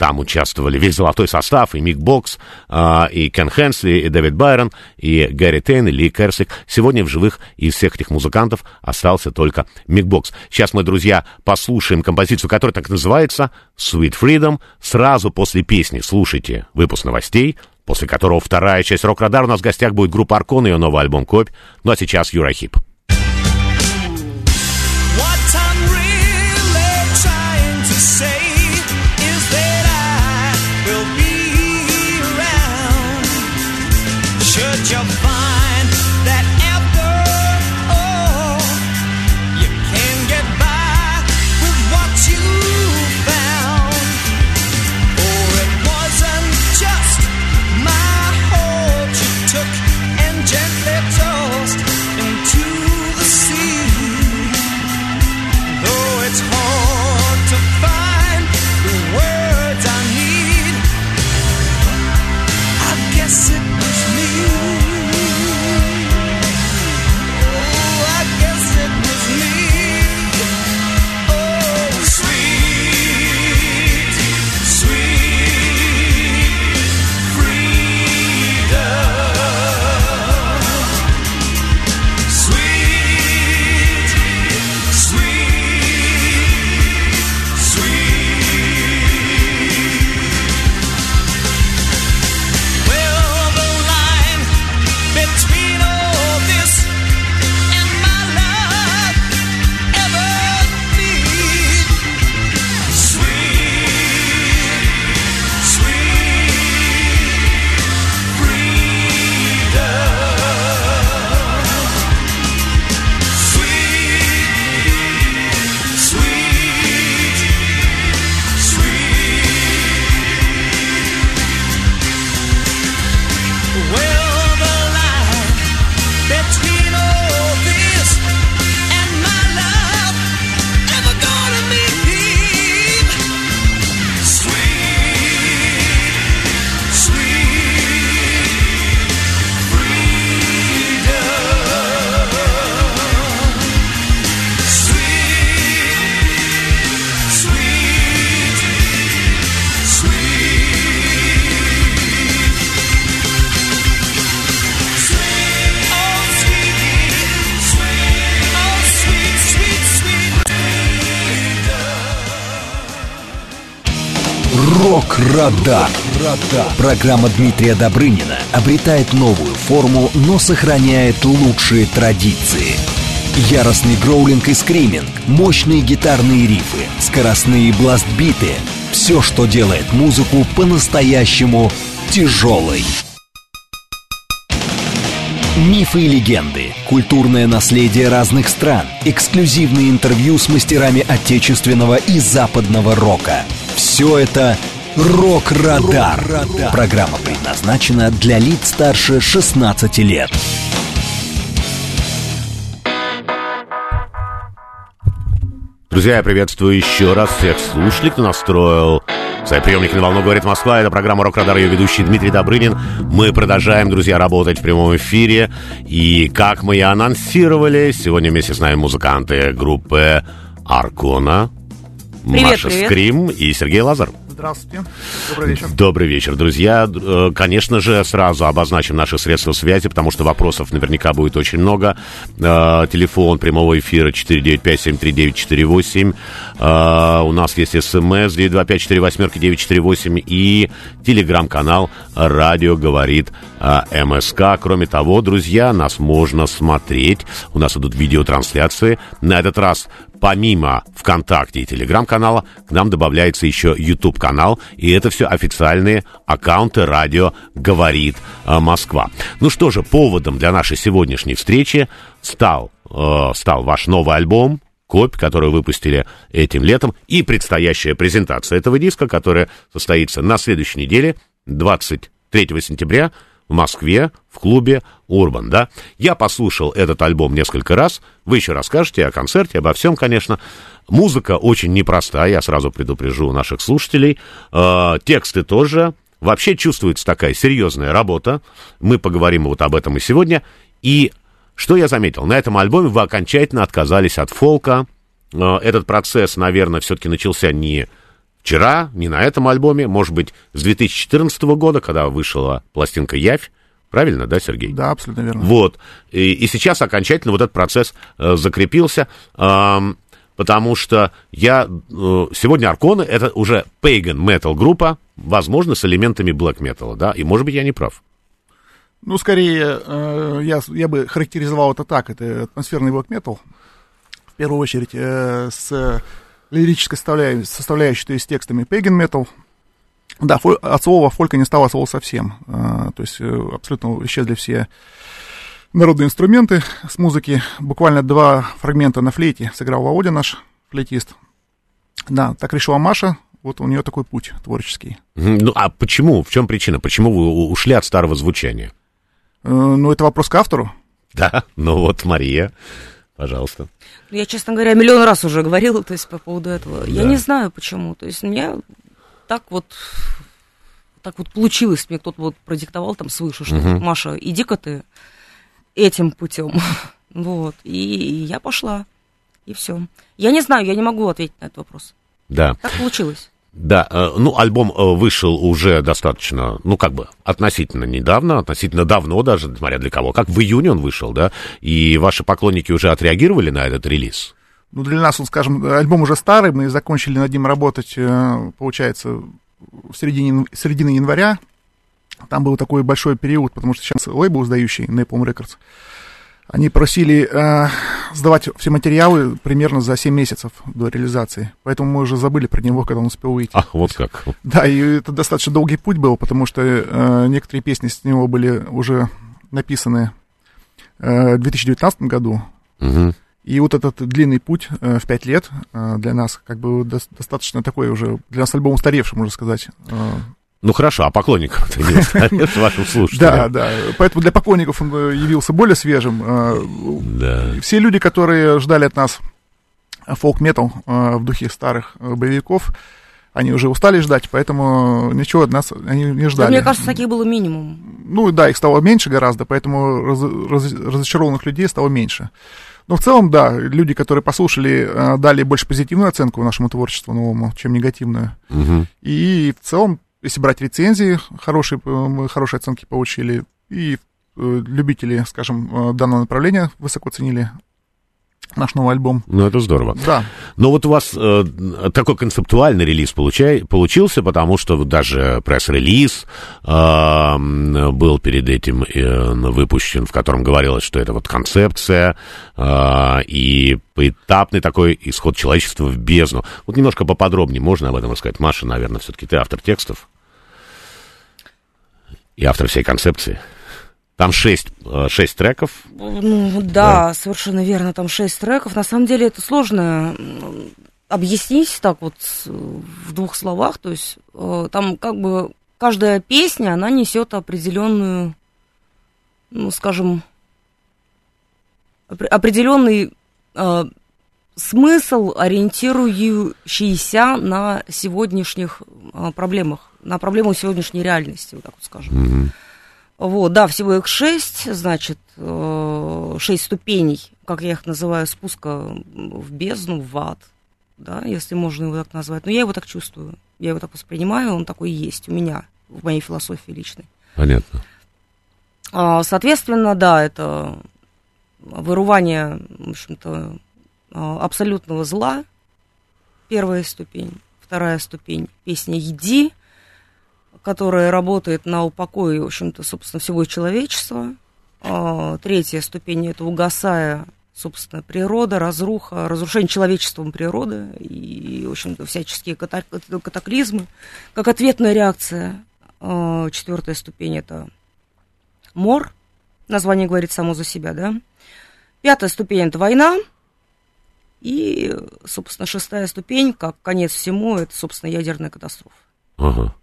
там участвовали весь золотой состав, и Мик Бокс, э, и Кен Хенсли, и Дэвид Байрон, и Гэри Тейн, и Ли Керсик. Сегодня в живых из всех этих музыкантов остался только Мик Бокс. Сейчас мы, друзья, послушаем композицию, которая так называется «Sweet Freedom». Сразу после песни слушайте выпуск новостей, после которого вторая часть «Рок-Радар» у нас в гостях будет группа «Аркон» и ее новый альбом «Копь». Ну а сейчас Юрахип. Рок-Радар. Программа Дмитрия Добрынина обретает новую форму, но сохраняет лучшие традиции. Яростный гроулинг и скриминг, мощные гитарные рифы, скоростные бластбиты – все, что делает музыку по-настоящему тяжелой. Мифы и легенды, культурное наследие разных стран, эксклюзивные интервью с мастерами отечественного и западного рока. Все это «Рок-Радар». Программа предназначена для лиц старше 16 лет. Друзья, я приветствую еще раз всех слушателей, кто настроил свои приемники на волну «Говорит Москва». Это программа «Рок-Радар», ее ведущий Дмитрий Добрынин. Мы продолжаем, друзья, работать в прямом эфире. И, как мы и анонсировали, сегодня вместе с нами музыканты группы «Аркона», Привет, Маша привет. Скрим и Сергей Лазар. Здравствуйте. Добрый вечер. Добрый вечер, друзья. Э, Конечно же, сразу обозначим наши средства связи, потому что вопросов наверняка будет очень много. Э, Телефон прямого эфира 495-739-48. Э, У нас есть смс 925-48-948 и телеграм-канал «Радио говорит МСК». Кроме того, друзья, нас можно смотреть. У нас идут видеотрансляции. На этот раз помимо ВКонтакте и Телеграм-канала, к нам добавляется еще YouTube-канал, и это все официальные аккаунты радио «Говорит э, Москва». Ну что же, поводом для нашей сегодняшней встречи стал, э, стал ваш новый альбом «Копь», который выпустили этим летом, и предстоящая презентация этого диска, которая состоится на следующей неделе, 23 сентября, в Москве, в клубе «Урбан», да? Я послушал этот альбом несколько раз. Вы еще расскажете о концерте, обо всем, конечно. Музыка очень непростая, я сразу предупрежу наших слушателей. Э, тексты тоже. Вообще чувствуется такая серьезная работа. Мы поговорим вот об этом и сегодня. И что я заметил? На этом альбоме вы окончательно отказались от фолка. Э, Этот процесс, наверное, все-таки начался не вчера, не на этом альбоме, может быть, с 2014 года, когда вышла пластинка «Явь». Правильно, да, Сергей? Да, абсолютно верно. Вот. И, и сейчас окончательно вот этот процесс э, закрепился, эм, потому что я... э, сегодня Арконы — это уже pagan metal группа, возможно, с элементами black metal, да, и, может быть, я не прав. Ну, скорее, э, я, я бы характеризовал это так. Это атмосферный блок метал. В первую очередь, э, с лирической составляющей, составляющей, то есть текстами pagan metal. Да, фоль- от слова фолька не стало слова совсем. Э, то есть э, абсолютно исчезли все народные инструменты с музыки. Буквально два фрагмента на флейте сыграл Володя, наш флейтист. Да, так решила Маша. Вот у нее такой путь творческий. Ну, а почему? В чем причина? Почему вы ушли от старого звучания? Э, ну, это вопрос к автору. Да, ну вот, Мария, пожалуйста. Ну, Я, честно говоря, миллион раз уже говорила, то есть по поводу этого. Я Да. не знаю почему. То есть мне так вот так вот получилось, мне кто-то вот продиктовал там свыше, что Мгм. Маша, иди-ка ты этим путем. (laughs) вот. И я пошла. И все. Я не знаю, я не могу ответить на этот вопрос. Да. Так получилось. Да, э, ну, альбом э, вышел уже достаточно, ну, как бы, относительно недавно, относительно давно даже, смотря для кого. Как в июне он вышел, да? И ваши поклонники уже отреагировали на этот релиз? Ну, для нас, он, скажем, альбом уже старый, мы закончили над ним работать, э, получается, в середине, середины января. Там был такой большой период, потому что сейчас лейбл, сдающий Napalm Records, они просили э, сдавать все материалы примерно за 7 месяцев до реализации. Поэтому мы уже забыли про него, когда он успел выйти. Ах, вот как. Да, и это достаточно долгий путь был, потому что э, некоторые песни с него были уже написаны э, в 2019 году. Мгм. И вот этот длинный путь э, в пять лет э, для нас как бы дос- достаточно такой уже, для нас альбом устаревший, можно сказать. Э, Ну, хорошо, а поклонников-то не устарел вашим да, слушателям? да. Поэтому для поклонников он э, явился более свежим. Э, Да. Все люди, которые ждали от нас фолк-метал э, в духе старых боевиков, они уже устали ждать, поэтому ничего от нас они не Да, ждали. мне кажется, таких было минимум. Ну да, их стало меньше гораздо, поэтому раз- раз- разочарованных людей стало меньше. Но в целом, да, люди, которые послушали, дали больше позитивную оценку нашему творчеству новому, чем негативную. Мгм. И в целом, если брать рецензии, хорошие, э, хорошие оценки получили. И э, любители, скажем, э, данного направления высоко ценили наш новый альбом. Ну, это здорово. Да. Но вот у вас э, такой концептуальный релиз получай, получился, потому что даже пресс-релиз э, был перед этим э, выпущен, в котором говорилось, что это вот концепция э, и поэтапный такой исход человечества в бездну. Вот немножко поподробнее можно об этом рассказать? Маша, наверное, все-таки ты автор текстов и автор всей концепции. Там шесть, э, шесть треков. Ну, да, да, совершенно верно, там шесть треков. На самом деле это сложно объяснить так вот в двух словах. То есть э, там как бы каждая песня, она несет определенную, ну, скажем, определенный э, смысл, ориентирующийся на сегодняшних э, проблемах, на проблему сегодняшней реальности, вот так вот скажем. Mm-hmm. Вот, да, всего их шесть, значит, э, шесть ступеней, как я их называю, спуска в бездну, в ад, да, если можно его так назвать. Но я его так чувствую, я его так воспринимаю, он такой есть у меня, в моей философии личной. Понятно. А, соответственно, да, это вырывание, в общем-то, а, абсолютного зла, первая ступень. Вторая ступень – песня «Еди», которая работает на упокое, в общем-то, собственно, всего человечества. А, третья ступень – это угасая, собственно, природа, разруха, разрушение человечеством природы и, в общем-то, всяческие катаклизмы, как ответная реакция. А, четвертая ступень – это мор, название говорит само за себя, да. Пятая ступень – это война, и, собственно, шестая ступень, как конец всему, это, собственно, ядерная катастрофа. Ага.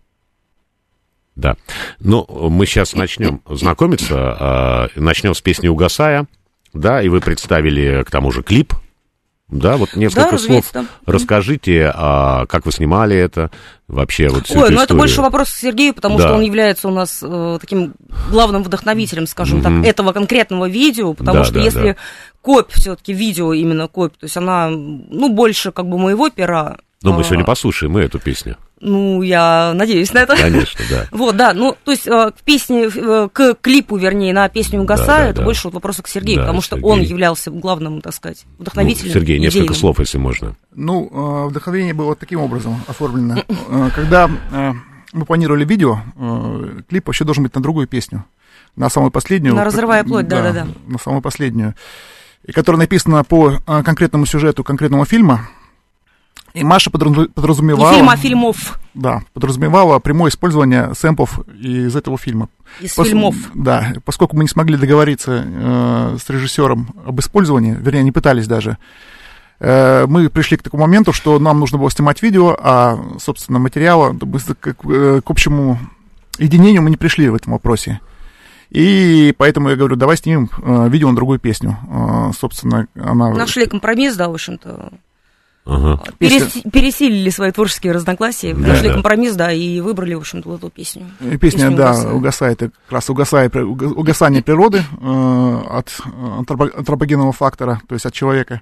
Да. Ну, мы сейчас начнем знакомиться. Э, начнем с песни «Угасая». Да, и вы представили, к тому же, клип. Да, вот несколько да, слов расскажите, а, как вы снимали это, вообще вот всю Ой, ну это больше вопрос к Сергею, потому да. что он является у нас э, таким главным вдохновителем, скажем mm-hmm. так, этого конкретного видео, потому да, что да, если да. копь все-таки видео именно копь, то есть она, ну, больше как бы моего пера. Но мы а... сегодня послушаем мы эту песню. Ну, я надеюсь на это. Конечно, да. (laughs) Вот, да, ну, то есть э, к песне, э, к клипу, вернее, на песню «Угасаю», да, да, это да. больше вот вопросы к Сергею, да, потому что Сергей. он являлся главным, так сказать, вдохновителем. Ну, Сергей, несколько идейным. слов, если можно. Ну, э, вдохновение было вот таким образом оформлено. Когда мы планировали видео, клип вообще должен быть на другую песню, на самую последнюю. На «Разрывая плоть», да-да-да. На самую последнюю. И которая написана по конкретному сюжету конкретного фильма, и Маша подразумевала... Не фильм, а фильмов. Да, подразумевала прямое использование сэмпов из этого фильма. Из Пос... фильмов. Да, поскольку мы не смогли договориться э, с режиссером об использовании, вернее, не пытались даже, э, мы пришли к такому моменту, что нам нужно было снимать видео, а, собственно, материала к, э, к общему единению мы не пришли в этом вопросе. И поэтому я говорю, давай снимем э, видео на другую песню. Собственно, она... Нашли компромисс, да, в общем-то. Ага. Перес, пересилили свои творческие разногласия, да, нашли да. компромисс, да, и выбрали, в общем-то, эту песню. Песня, песню да, угасает. угасает, как раз угасает, угасание природы э, от антропогенного фактора, то есть от человека.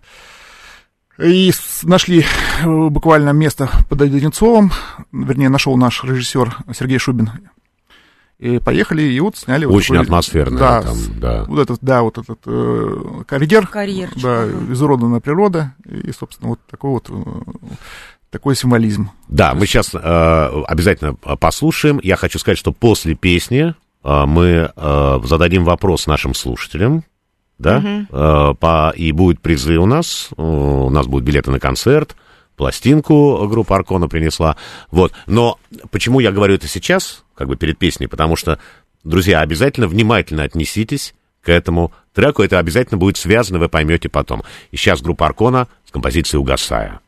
И нашли э, буквально место под Одинцовым, вернее, нашел наш режиссер Сергей Шубин и поехали, и вот сняли... Очень вот такой, атмосферно. Да, там, да. Вот этот, да, вот этот э, карьер. Карьер. Да, изуродованная природа. И, собственно, вот такой вот э, такой символизм. Да, мы сейчас э, обязательно послушаем. Я хочу сказать, что после песни э, мы э, зададим вопрос нашим слушателям. Да, угу. э, по, и будет призы у нас. У нас будут билеты на концерт пластинку группа Аркона принесла. Вот. Но почему я говорю это сейчас, как бы перед песней? Потому что, друзья, обязательно внимательно отнеситесь к этому треку. Это обязательно будет связано, вы поймете потом. И сейчас группа Аркона с композицией «Угасая».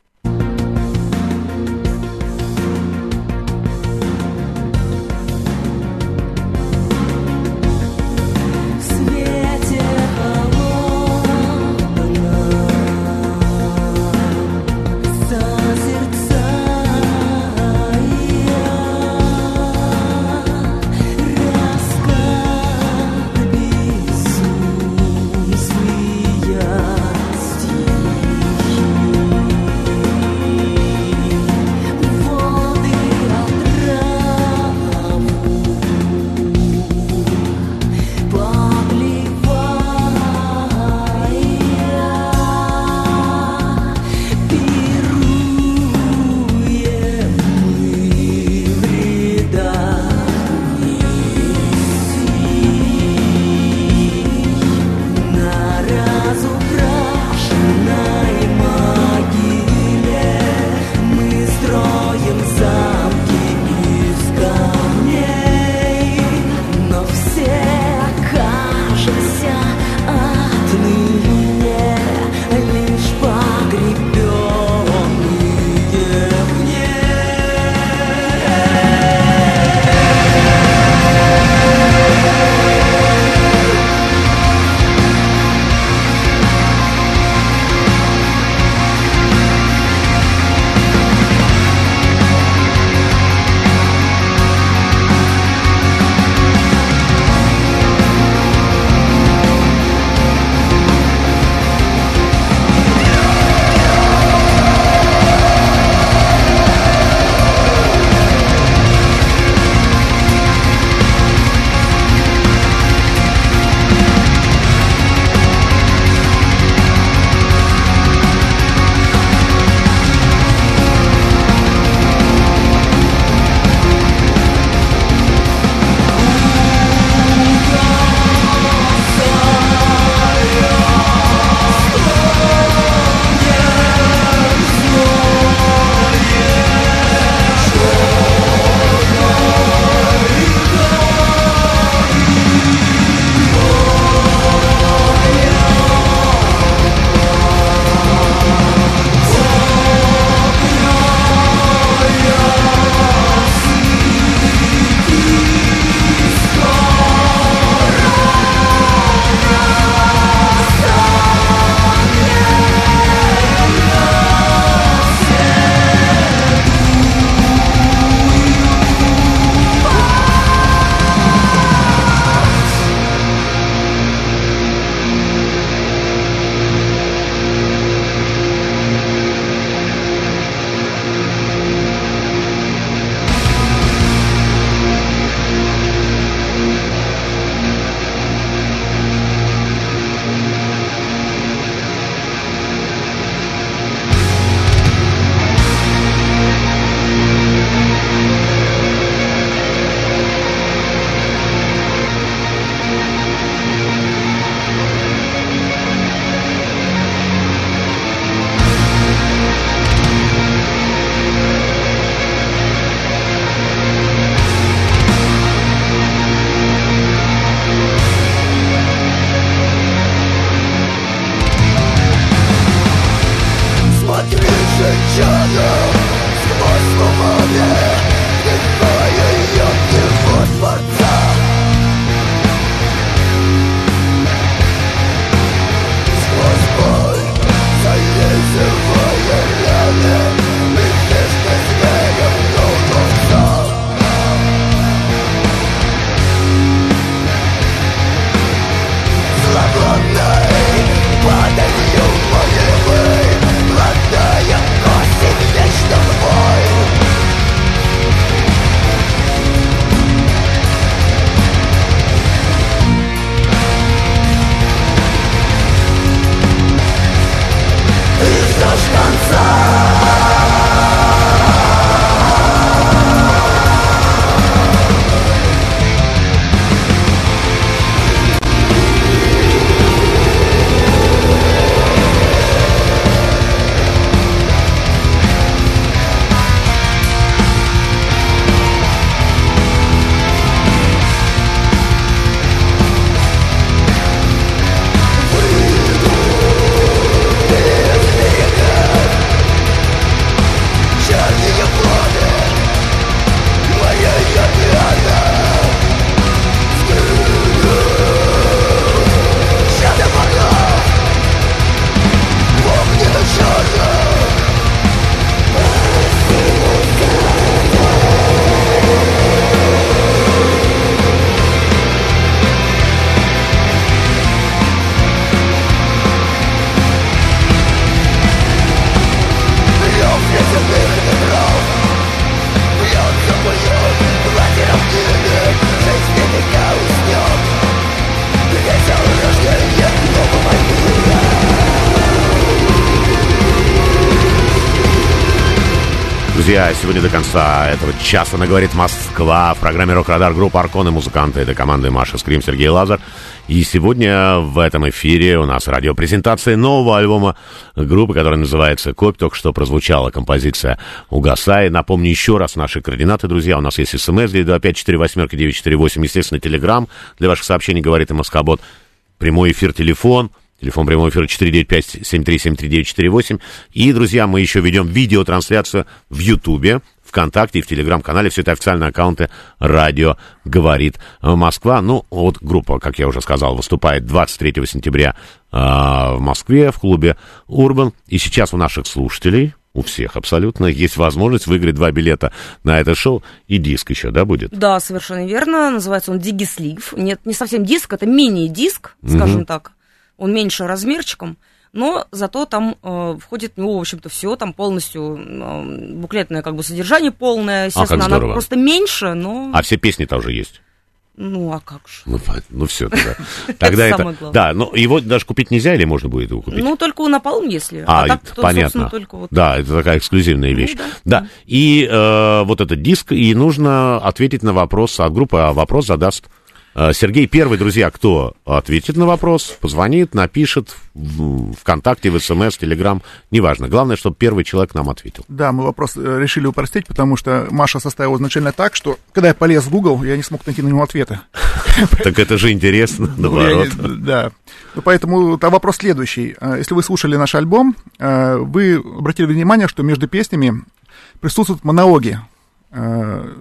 Друзья, сегодня до конца этого часа наговорит Москва в программе «Рок-Радар» группа «Аркон» и музыканты. Это команда Маша Скрим, Сергей Лазар. И сегодня в этом эфире у нас радиопрезентация нового альбома группы, которая называется «Копь». Только что прозвучала композиция «Угасай». Напомню еще раз наши координаты, друзья. У нас есть смс 254-948, естественно, телеграмм. Для ваших сообщений говорит и Москобот. Прямой эфир, телефон – Телефон прямого эфира 495-7373-948. И, друзья, мы еще ведем видеотрансляцию в Ютубе, ВКонтакте и в Телеграм-канале. Все это официальные аккаунты «Радио говорит Москва». Ну, вот группа, как я уже сказал, выступает 23 сентября э, в Москве в клубе «Урбан». И сейчас у наших слушателей, у всех абсолютно, есть возможность выиграть два билета на это шоу и диск еще, да, будет? Да, совершенно верно. Называется он «Дигислив». Нет, не совсем диск, это мини-диск, скажем угу. так он меньше размерчиком, но зато там э, входит в него, в общем-то, все, там полностью э, буклетное как бы содержание полное, естественно, а, она просто меньше, но... А все песни там уже есть? Ну, а как же? Ну, ну все, тогда. (laughs) Тогда это... Да, но его даже купить нельзя или можно будет его купить? Ну, только у Напалм, если. А, а так, то, понятно. Только вот... Да, это такая эксклюзивная вещь. Ну, да. да. И э, вот этот диск, и нужно ответить на вопрос от группы, а вопрос задаст Сергей первый, друзья, кто ответит на вопрос, позвонит, напишет в ВКонтакте, в СМС, Телеграм, неважно. Главное, чтобы первый человек нам ответил. Да, мы вопрос э, решили упростить, потому что Маша составила изначально так, что когда я полез в Google, я не смог найти на него ответа. (laughs) Так это же интересно, ну, наоборот. Да. Ну, поэтому вопрос следующий. Э, если вы слушали наш альбом, вы обратили внимание, что между песнями присутствуют монологи,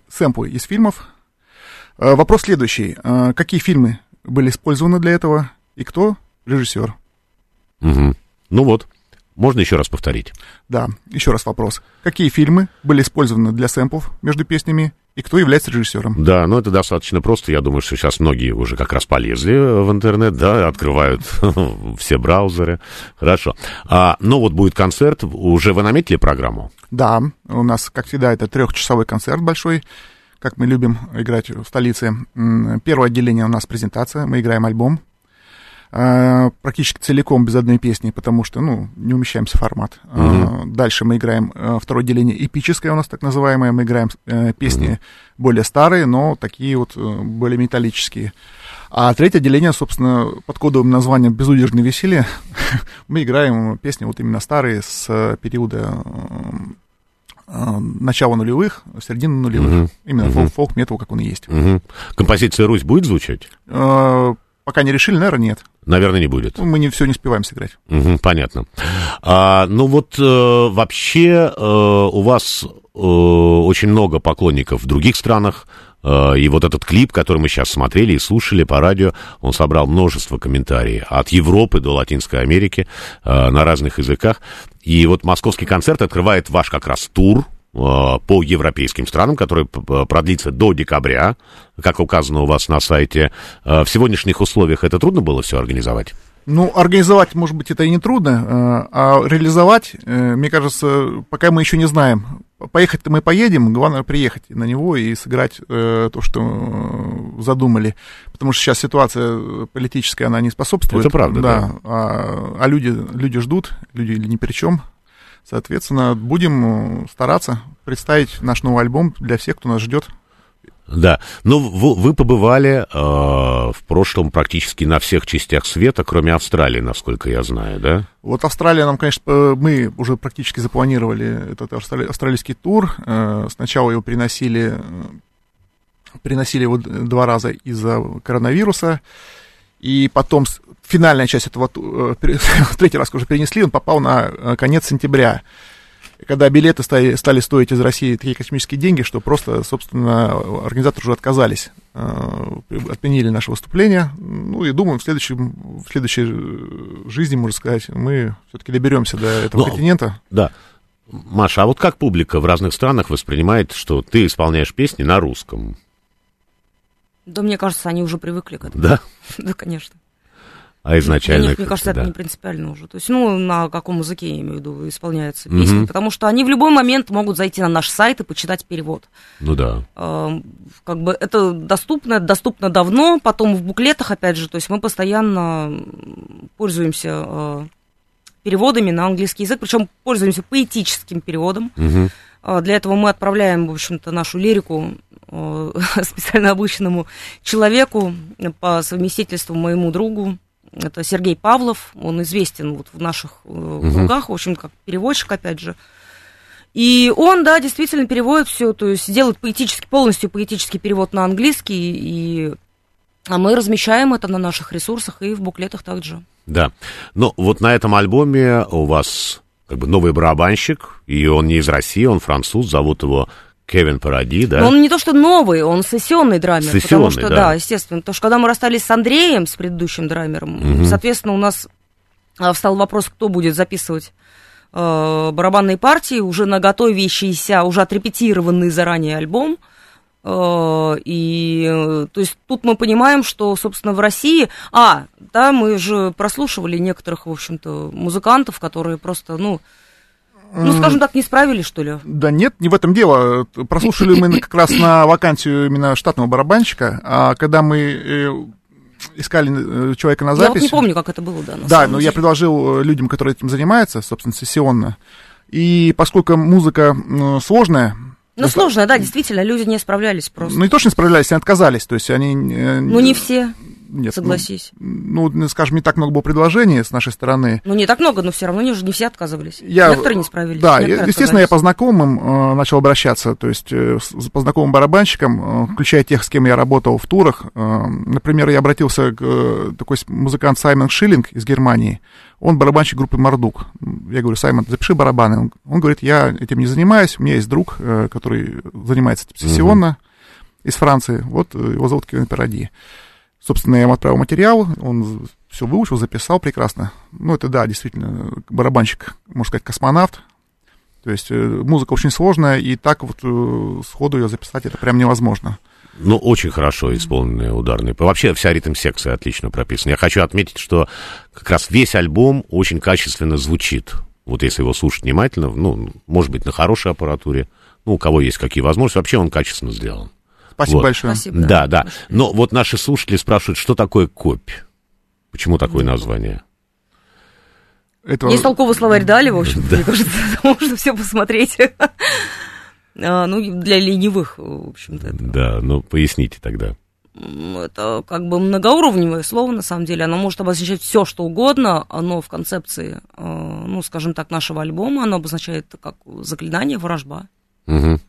сэмплы из фильмов, Э, вопрос следующий. Э, какие фильмы были использованы для этого и кто режиссер? Угу. Ну вот, можно еще раз повторить. Да, еще раз вопрос. Какие фильмы были использованы для сэмплов между песнями и кто является режиссером? Да, ну это достаточно просто. Я думаю, что сейчас многие уже как раз полезли в интернет, да, открывают (laughs) все браузеры. Хорошо. А, ну вот будет концерт. Уже вы наметили программу? Да, у нас, как всегда, это трехчасовой концерт большой как мы любим играть в столице. Первое отделение у нас презентация, мы играем альбом, а, практически целиком без одной песни, потому что, ну, не умещаемся в формат. Uh-huh. Дальше мы играем э, второе отделение эпическое у нас так называемое, мы играем э, песни uh-huh. более старые, но такие вот э, более металлические. А третье отделение, собственно, под кодовым названием «Безудержное веселье» (laughs) мы играем песни вот именно старые с периода начала нулевых, середины нулевых. Угу. Именно угу. фолк-метал, как он и есть. Угу. Композиция «Русь» будет звучать? Э, пока не решили, наверное, нет. Наверное, не будет. Мы не все не успеваем сыграть. Угу, понятно. А, ну вот э, вообще э, у вас э, очень много поклонников в других странах. Э, и вот этот клип, который мы сейчас смотрели и слушали по радио, он собрал множество комментариев от Европы до Латинской Америки э, на разных языках. И вот московский концерт открывает ваш как раз тур э, по европейским странам, который продлится до декабря, как указано у вас на сайте. В сегодняшних условиях это трудно было все организовать? Ну, организовать, может быть, это и не трудно, а реализовать, мне кажется, пока мы еще не знаем. Поехать-то мы поедем, главное приехать на него и сыграть то, что задумали. Потому что сейчас ситуация политическая, она не способствует. Это правда, да. да. А, а люди, люди ждут, люди ни при чем. Соответственно, будем стараться представить наш новый альбом для всех, кто нас ждет да, ну вы, побывали э, в прошлом практически на всех частях света, кроме Австралии, насколько я знаю, да? Вот Австралия нам, конечно, э, мы уже практически запланировали этот австрали, австралийский тур. Э, сначала его приносили, э, приносили его два раза из-за коронавируса, и потом финальная часть этого (laughs) третий раз уже перенесли, он попал на конец сентября когда билеты стали, стали стоить из России такие космические деньги, что просто, собственно, организаторы уже отказались, э, отменили наше выступление. Ну и думаю, в, следующем, в следующей жизни, можно сказать, мы все-таки доберемся до этого Но, континента. Да. Маша, а вот как публика в разных странах воспринимает, что ты исполняешь песни на русском? Да, мне кажется, они уже привыкли к этому. Да? (laughs) Да, конечно. А изначально... Для них, мне кажется, да. это не принципиально уже. То есть, ну, на каком языке, я имею в виду, исполняется песня. Угу. Потому что они в любой момент могут зайти на наш сайт и почитать перевод. Ну да. Э, как бы это доступно, доступно давно. Потом в буклетах, опять же, то есть мы постоянно пользуемся э, переводами на английский язык, причем пользуемся поэтическим переводом. Угу. Для этого мы отправляем, в общем-то, нашу лирику э, (laughs) специально обычному человеку по совместительству моему другу. Это Сергей Павлов, он известен вот в наших э, кругах, в общем, как переводчик, опять же. И он, да, действительно переводит все, то есть делает поэтический, полностью поэтический перевод на английский, и а мы размещаем это на наших ресурсах и в буклетах также. Да. Ну, вот на этом альбоме у вас как бы новый барабанщик, и он не из России, он француз, зовут его Кевин Паради, да? Но он не то, что новый, он сессионный драмер. потому Сессионный, что, да. да. естественно. Потому что когда мы расстались с Андреем, с предыдущим драмером, соответственно, у нас а, встал вопрос, кто будет записывать э, барабанные партии, уже наготовящийся, уже отрепетированный заранее альбом. Э, И, э, то есть, тут мы понимаем, что, собственно, в России... А, да, мы же прослушивали некоторых, в общем-то, музыкантов, которые просто, ну, ну, скажем так, не справились, что ли. Да нет, не в этом дело. Прослушали мы (laughs) как раз на вакансию именно штатного барабанщика, а когда мы э, искали э, человека на Я запись... вот не помню, как это было, да. Да, но я предложил э, людям, которые этим занимаются, собственно, сессионно. И поскольку музыка сложная... Ну, доста- сложно, да, действительно, люди не справлялись просто. Ну, не то, что не справлялись, они отказались. То есть они... Ну, не все, нет, согласись. Ну, ну, скажем, не так много было предложений с нашей стороны. Ну, не так много, но все равно не, не все отказывались. Я- Некоторые не справились. Да, некоторые естественно, я по знакомым э, начал обращаться, то есть э, по знакомым барабанщикам, э, включая тех, с кем я работал в турах. Э, например, я обратился к э, такой музыкант Саймон Шиллинг из Германии. Он барабанщик группы Мардук. Я говорю, Саймон, запиши барабаны. Он, он говорит, я этим не занимаюсь, у меня есть друг, э, который занимается сессионно из Франции. Вот э, его зовут Кевин Паради. Собственно, я ему отправил материал, он все выучил, записал прекрасно. Ну, это да, действительно, барабанщик, можно сказать, космонавт. То есть э, музыка очень сложная, и так вот э, сходу ее записать это прям невозможно. Ну, очень хорошо исполненные ударные. Вообще вся ритм-секция отлично прописана. Я хочу отметить, что как раз весь альбом очень качественно звучит. Вот если его слушать внимательно, ну, может быть, на хорошей аппаратуре, ну, у кого есть какие возможности, вообще он качественно сделан. Спасибо Вот. большое. Спасибо. Да, да. Но вот наши слушатели спрашивают, что такое копь? Почему такое название? Это, Есть толковый словарь Дали, в общем мне кажется, (laughs) можно все посмотреть. А, Ну, для ленивых, в общем-то, это, Да, ну, поясните тогда. это как бы многоуровневое слово, на самом деле. Оно может обозначать все, что угодно. Оно в концепции, э, ну, скажем так, нашего альбома, оно обозначает как заклинание, ворожба. Мгм.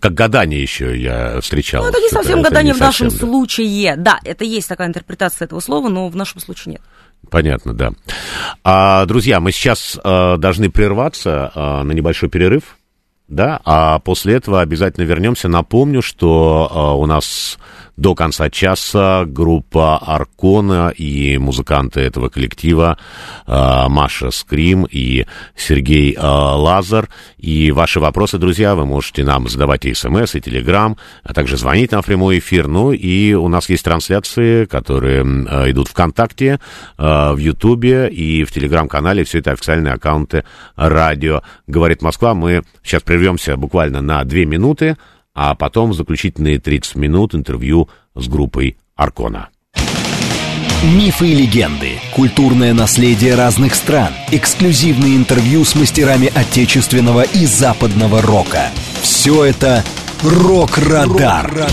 Как гадание еще я встречал. Ну, это не совсем это гадание не в нашем совсем, да. случае. Да, это есть такая интерпретация этого слова, но в нашем случае нет. Понятно, да. А, друзья, мы сейчас а, должны прерваться а, на небольшой перерыв, да, а после этого обязательно вернемся. Напомню, что а, у нас до конца часа группа Аркона и музыканты этого коллектива а, Маша Скрим и Сергей а, Лазар. И ваши вопросы, друзья, вы можете нам задавать и смс, и телеграм, а также звонить нам в прямой эфир. Ну и у нас есть трансляции, которые а, идут ВКонтакте, в Ютубе и в Телеграм-канале. Все это официальные аккаунты радио «Говорит Москва». Мы сейчас прервемся буквально на две минуты, а потом заключительные 30 минут интервью с группой Аркона. Мифы и легенды, культурное наследие разных стран, эксклюзивные интервью с мастерами отечественного и западного рока. Все это «Рок-Радар».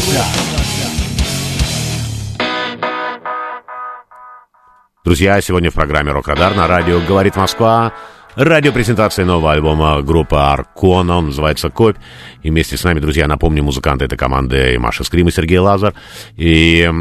Друзья, сегодня в программе «Рок-Радар» на радио «Говорит Москва». Радиопрезентация нового альбома группы Аркона, он называется «Копь». И вместе с нами, друзья, напомню, музыканты этой команды и Маша Скрим и Сергей Лазар. И э,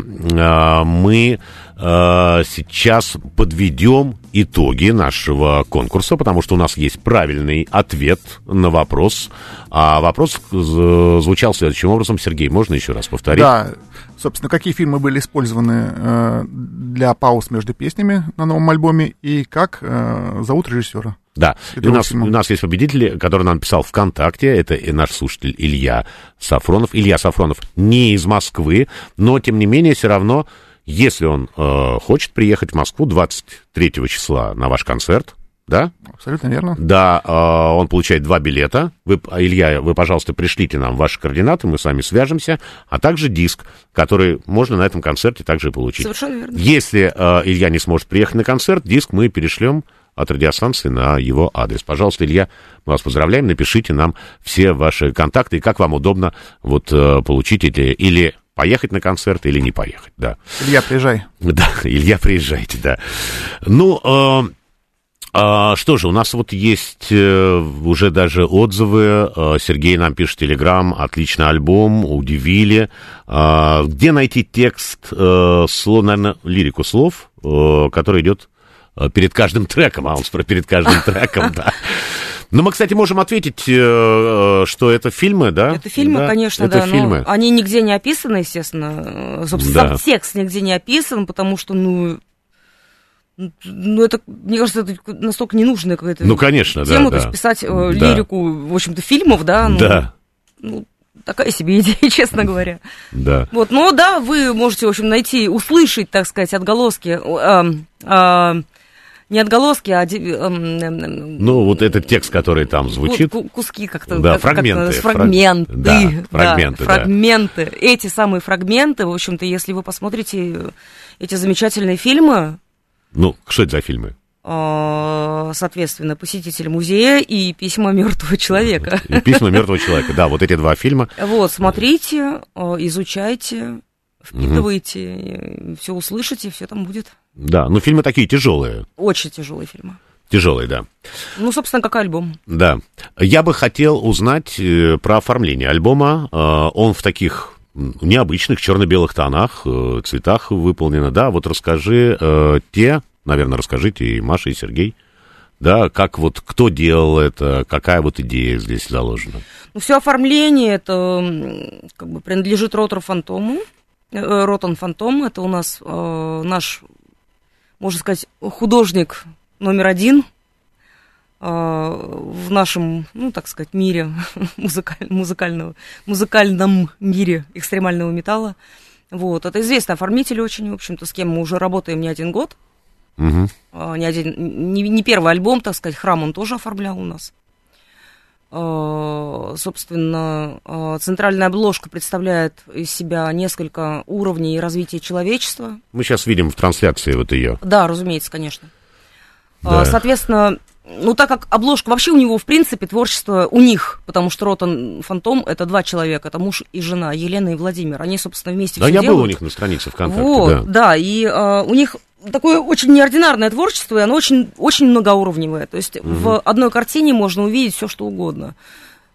мы э, сейчас подведем итоги нашего конкурса, потому что у нас есть правильный ответ на вопрос. А вопрос звучал следующим образом. Сергей, можно еще раз повторить? Да, собственно, какие фильмы были использованы э, для пауз между песнями на новом альбоме и как э, зовут режиссера? Да, и у нас, у нас есть победитель, который нам писал ВКонтакте, это наш слушатель Илья Сафронов. Илья Сафронов не из Москвы, но, тем не менее, все равно, если он э, хочет приехать в Москву 23 числа на ваш концерт, да, Абсолютно верно. да, э, он получает два билета. Вы, Илья, вы, пожалуйста, пришлите нам ваши координаты, мы с вами свяжемся, а также диск, который можно на этом концерте также получить. Совершенно верно. Если э, Илья не сможет приехать на концерт, диск мы перешлем от радиостанции на его адрес. Пожалуйста, Илья, мы вас поздравляем, напишите нам все ваши контакты и как вам удобно вот э, получить эти или поехать на концерт или не поехать, да. Илья, приезжай. (laughs) Да, Илья, приезжайте, да. Ну, э, а, что же, у нас вот есть э, уже даже отзывы. Э, Сергей нам пишет телеграм, отличный альбом, удивили. А, где найти текст, э, слов, наверное, лирику слов, э, который идет э, перед каждым треком, а он перед каждым треком, (laughs) да. Ну, мы, кстати, можем ответить, э, э, что это фильмы, да? Это фильмы, Да, конечно, это да. но фильмы. они нигде не описаны, естественно. Собственно, Да. сам текст нигде не описан, потому что, ну, ну, это, мне кажется, это настолько ненужная какая-то Ну, конечно, да, тема, то да. есть писать э, Да. лирику, в общем-то, фильмов, да, ну, Да, ну, такая себе идея, (laughs) честно говоря. да. Вот, но да, вы можете, в общем, найти, услышать, так сказать, отголоски, э, э, не отголоски, а ди- эм, эм, Ну, вот этот текст, который там звучит. Ку- куски как-то. Да, как- как фрагменты, фраг- Фрагменты. да, фрагменты, да. фрагменты. Эти самые фрагменты, в общем-то, если вы посмотрите эти замечательные фильмы, Ну, что это за фильмы? э, соответственно, «Посетитель музея» и «Письма мертвого человека». И «Письма мертвого человека». Да, вот эти два фильма. Вот, смотрите, э, изучайте, впитывайте, все услышите, все там будет. Да, ну фильмы такие тяжелые. Очень тяжелые фильмы. Тяжелые, да. Ну, собственно, как альбом. Да. Я бы хотел узнать э, про оформление альбома. Э, он в таких необычных черно-белых тонах, э, цветах выполнено. Да, вот расскажи те, наверное, расскажите и Маша, и Сергей. Да, как вот, кто делал это, какая вот идея здесь заложена. Ну, все оформление это как бы принадлежит Ротору Фантому. Э, Ротан Фантом это у нас э, наш, можно сказать, художник номер один э, в нашем, ну, так сказать, мире, (laughs) музыкаль- музыкального, музыкальном мире экстремального металла. Вот, это известный оформитель очень, в общем-то, с кем мы уже работаем не один год. Мгм. А, не, один, не, не первый альбом, так сказать, храм он тоже оформлял у нас. А, Собственно, а, центральная обложка представляет из себя несколько уровней развития человечества. Мы сейчас видим в трансляции вот ее. Да, разумеется, конечно. Да. А, Соответственно, ну так как обложка вообще у него, в принципе, творчество у них, потому что Ротан Фантом это два человека, это муж и жена, Елена и Владимир. Они, собственно, вместе Да, я был делают. у них на странице ВКонтакте, Вот, да. да, и а, у них такое очень неординарное творчество, и оно очень, очень многоуровневое. То есть в одной картине можно увидеть все, что угодно.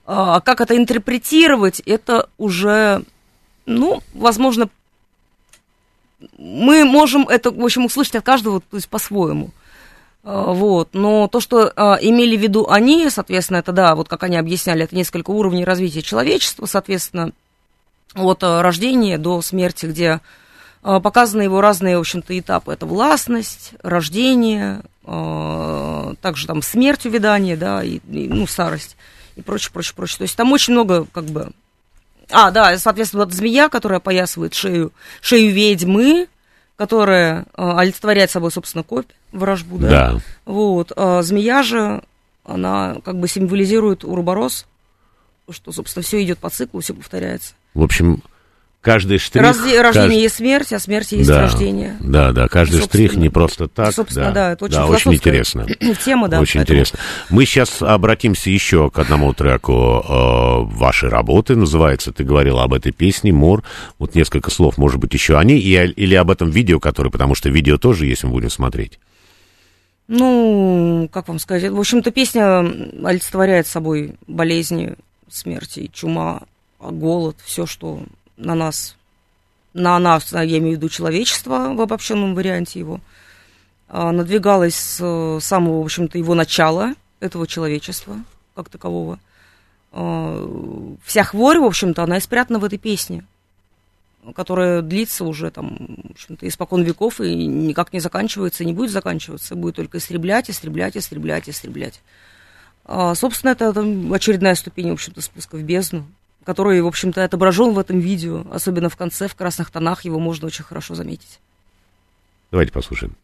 А как это интерпретировать, это уже, ну, возможно, мы можем это, в общем, услышать от каждого то есть, по-своему. А, Вот, но то, что а, имели в виду они, соответственно, это, да, вот как они объясняли, это несколько уровней развития человечества, соответственно, от а, рождения до смерти, где показаны его разные, в общем-то, этапы. Это властность, рождение, а, также там смерть, увядание, да, и, и, ну, старость и прочее, прочее, прочее. То есть там очень много, как бы... А, да, соответственно, вот змея, которая опоясывает шею, шею ведьмы, которая а, олицетворяет собой, собственно, копь, вражбу, да. Да. Вот. А змея же, она как бы символизирует уроборос, что, собственно, все идет по циклу, все повторяется. В общем, каждый штрих... Разде- рождение кажд- есть смерть, а смерть есть да, рождение. Да, да, каждый штрих не просто так. Собственно, да, это очень да, очень интересно. (clears throat) Тема, да. Очень поэтому- интересно. Мы сейчас обратимся еще к одному треку э, вашей работы. Называется, ты говорила об этой песне «Мор». Вот несколько слов, может быть, еще о ней и, или об этом видео, которое, потому что видео тоже есть, мы будем смотреть. Ну, как вам сказать, в общем-то, песня олицетворяет собой болезни, смерти, чума, голод, все, что на нас, на нас, а я имею в виду человечество в обобщенном варианте его, а, надвигалось с самого, в общем-то, его начала, этого человечества, как такового. А, Вся хворь, в общем-то, она и спрятана в этой песне, которая длится уже там, в общем-то, испокон веков и никак не заканчивается, не будет заканчиваться, будет только истреблять, истреблять, истреблять, истреблять. А, собственно, это там, очередная ступень, в общем-то, спуска в бездну, который, в общем-то, отображен в этом видео, особенно в конце, в красных тонах, его можно очень хорошо заметить. Давайте послушаем.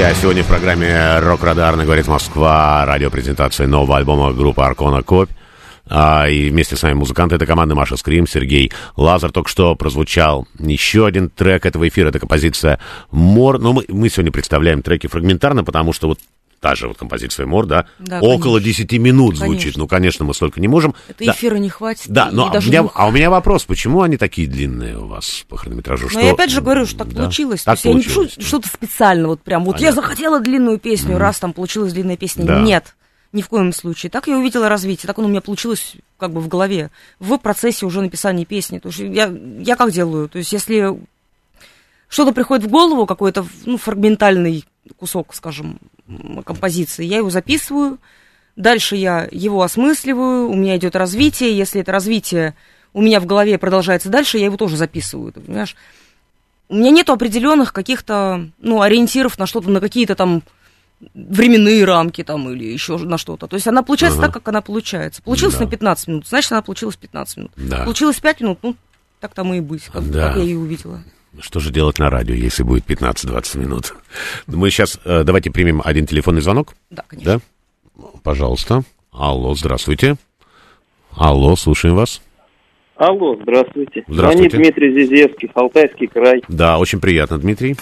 Друзья, сегодня в программе «Рок-радарный» говорит Москва, радиопрезентация нового альбома группы «Аркона Копь». А, и вместе с нами музыканты это команда Маша Скрим, Сергей Лазар. Только что прозвучал еще один трек этого эфира. Это композиция «Мор». Но мы, мы сегодня представляем треки фрагментарно, потому что вот та же вот композиция «Мор», да, Да, около конечно. 10 минут звучит. Конечно. Ну, конечно, мы столько не можем. Это Да. эфира не хватит. Да, но а у, меня, а у меня вопрос, почему они такие длинные у вас по хронометражу? Но Что- я опять же говорю, что так Да. получилось. Так То есть я не получилось. пишу что-то специально, вот прям, вот я Понятно. захотела длинную песню, раз там получилась длинная песня. Да. Нет, ни в коем случае. Так я увидела развитие, так оно у меня получилось как бы в голове, в процессе уже написания песни. То есть я, я как делаю? То есть если что-то приходит в голову, какой-то ну, фрагментальный кусок, скажем, композиции, я его записываю, дальше я его осмысливаю, у меня идет развитие, если это развитие у меня в голове продолжается дальше, я его тоже записываю, ты понимаешь? У меня нет определенных каких-то, ну, ориентиров на что-то, на какие-то там временные рамки там или еще на что-то. То есть она получается Ага. так, как она получается. Получилась Да. на 15 минут, значит, она получилась 15 минут. Да. Получилось 5 минут, ну, так тому и быть, как, Да. как я ее увидела. Что же делать на радио, если будет 15-20 минут? Мы сейчас, э, давайте примем один телефонный звонок. Да, конечно. Да? Пожалуйста. Алло, здравствуйте. Алло, слушаем вас. Алло, здравствуйте. Здравствуйте. Звонит Дмитрий Зизевский, Алтайский край. Да, очень приятно, Дмитрий.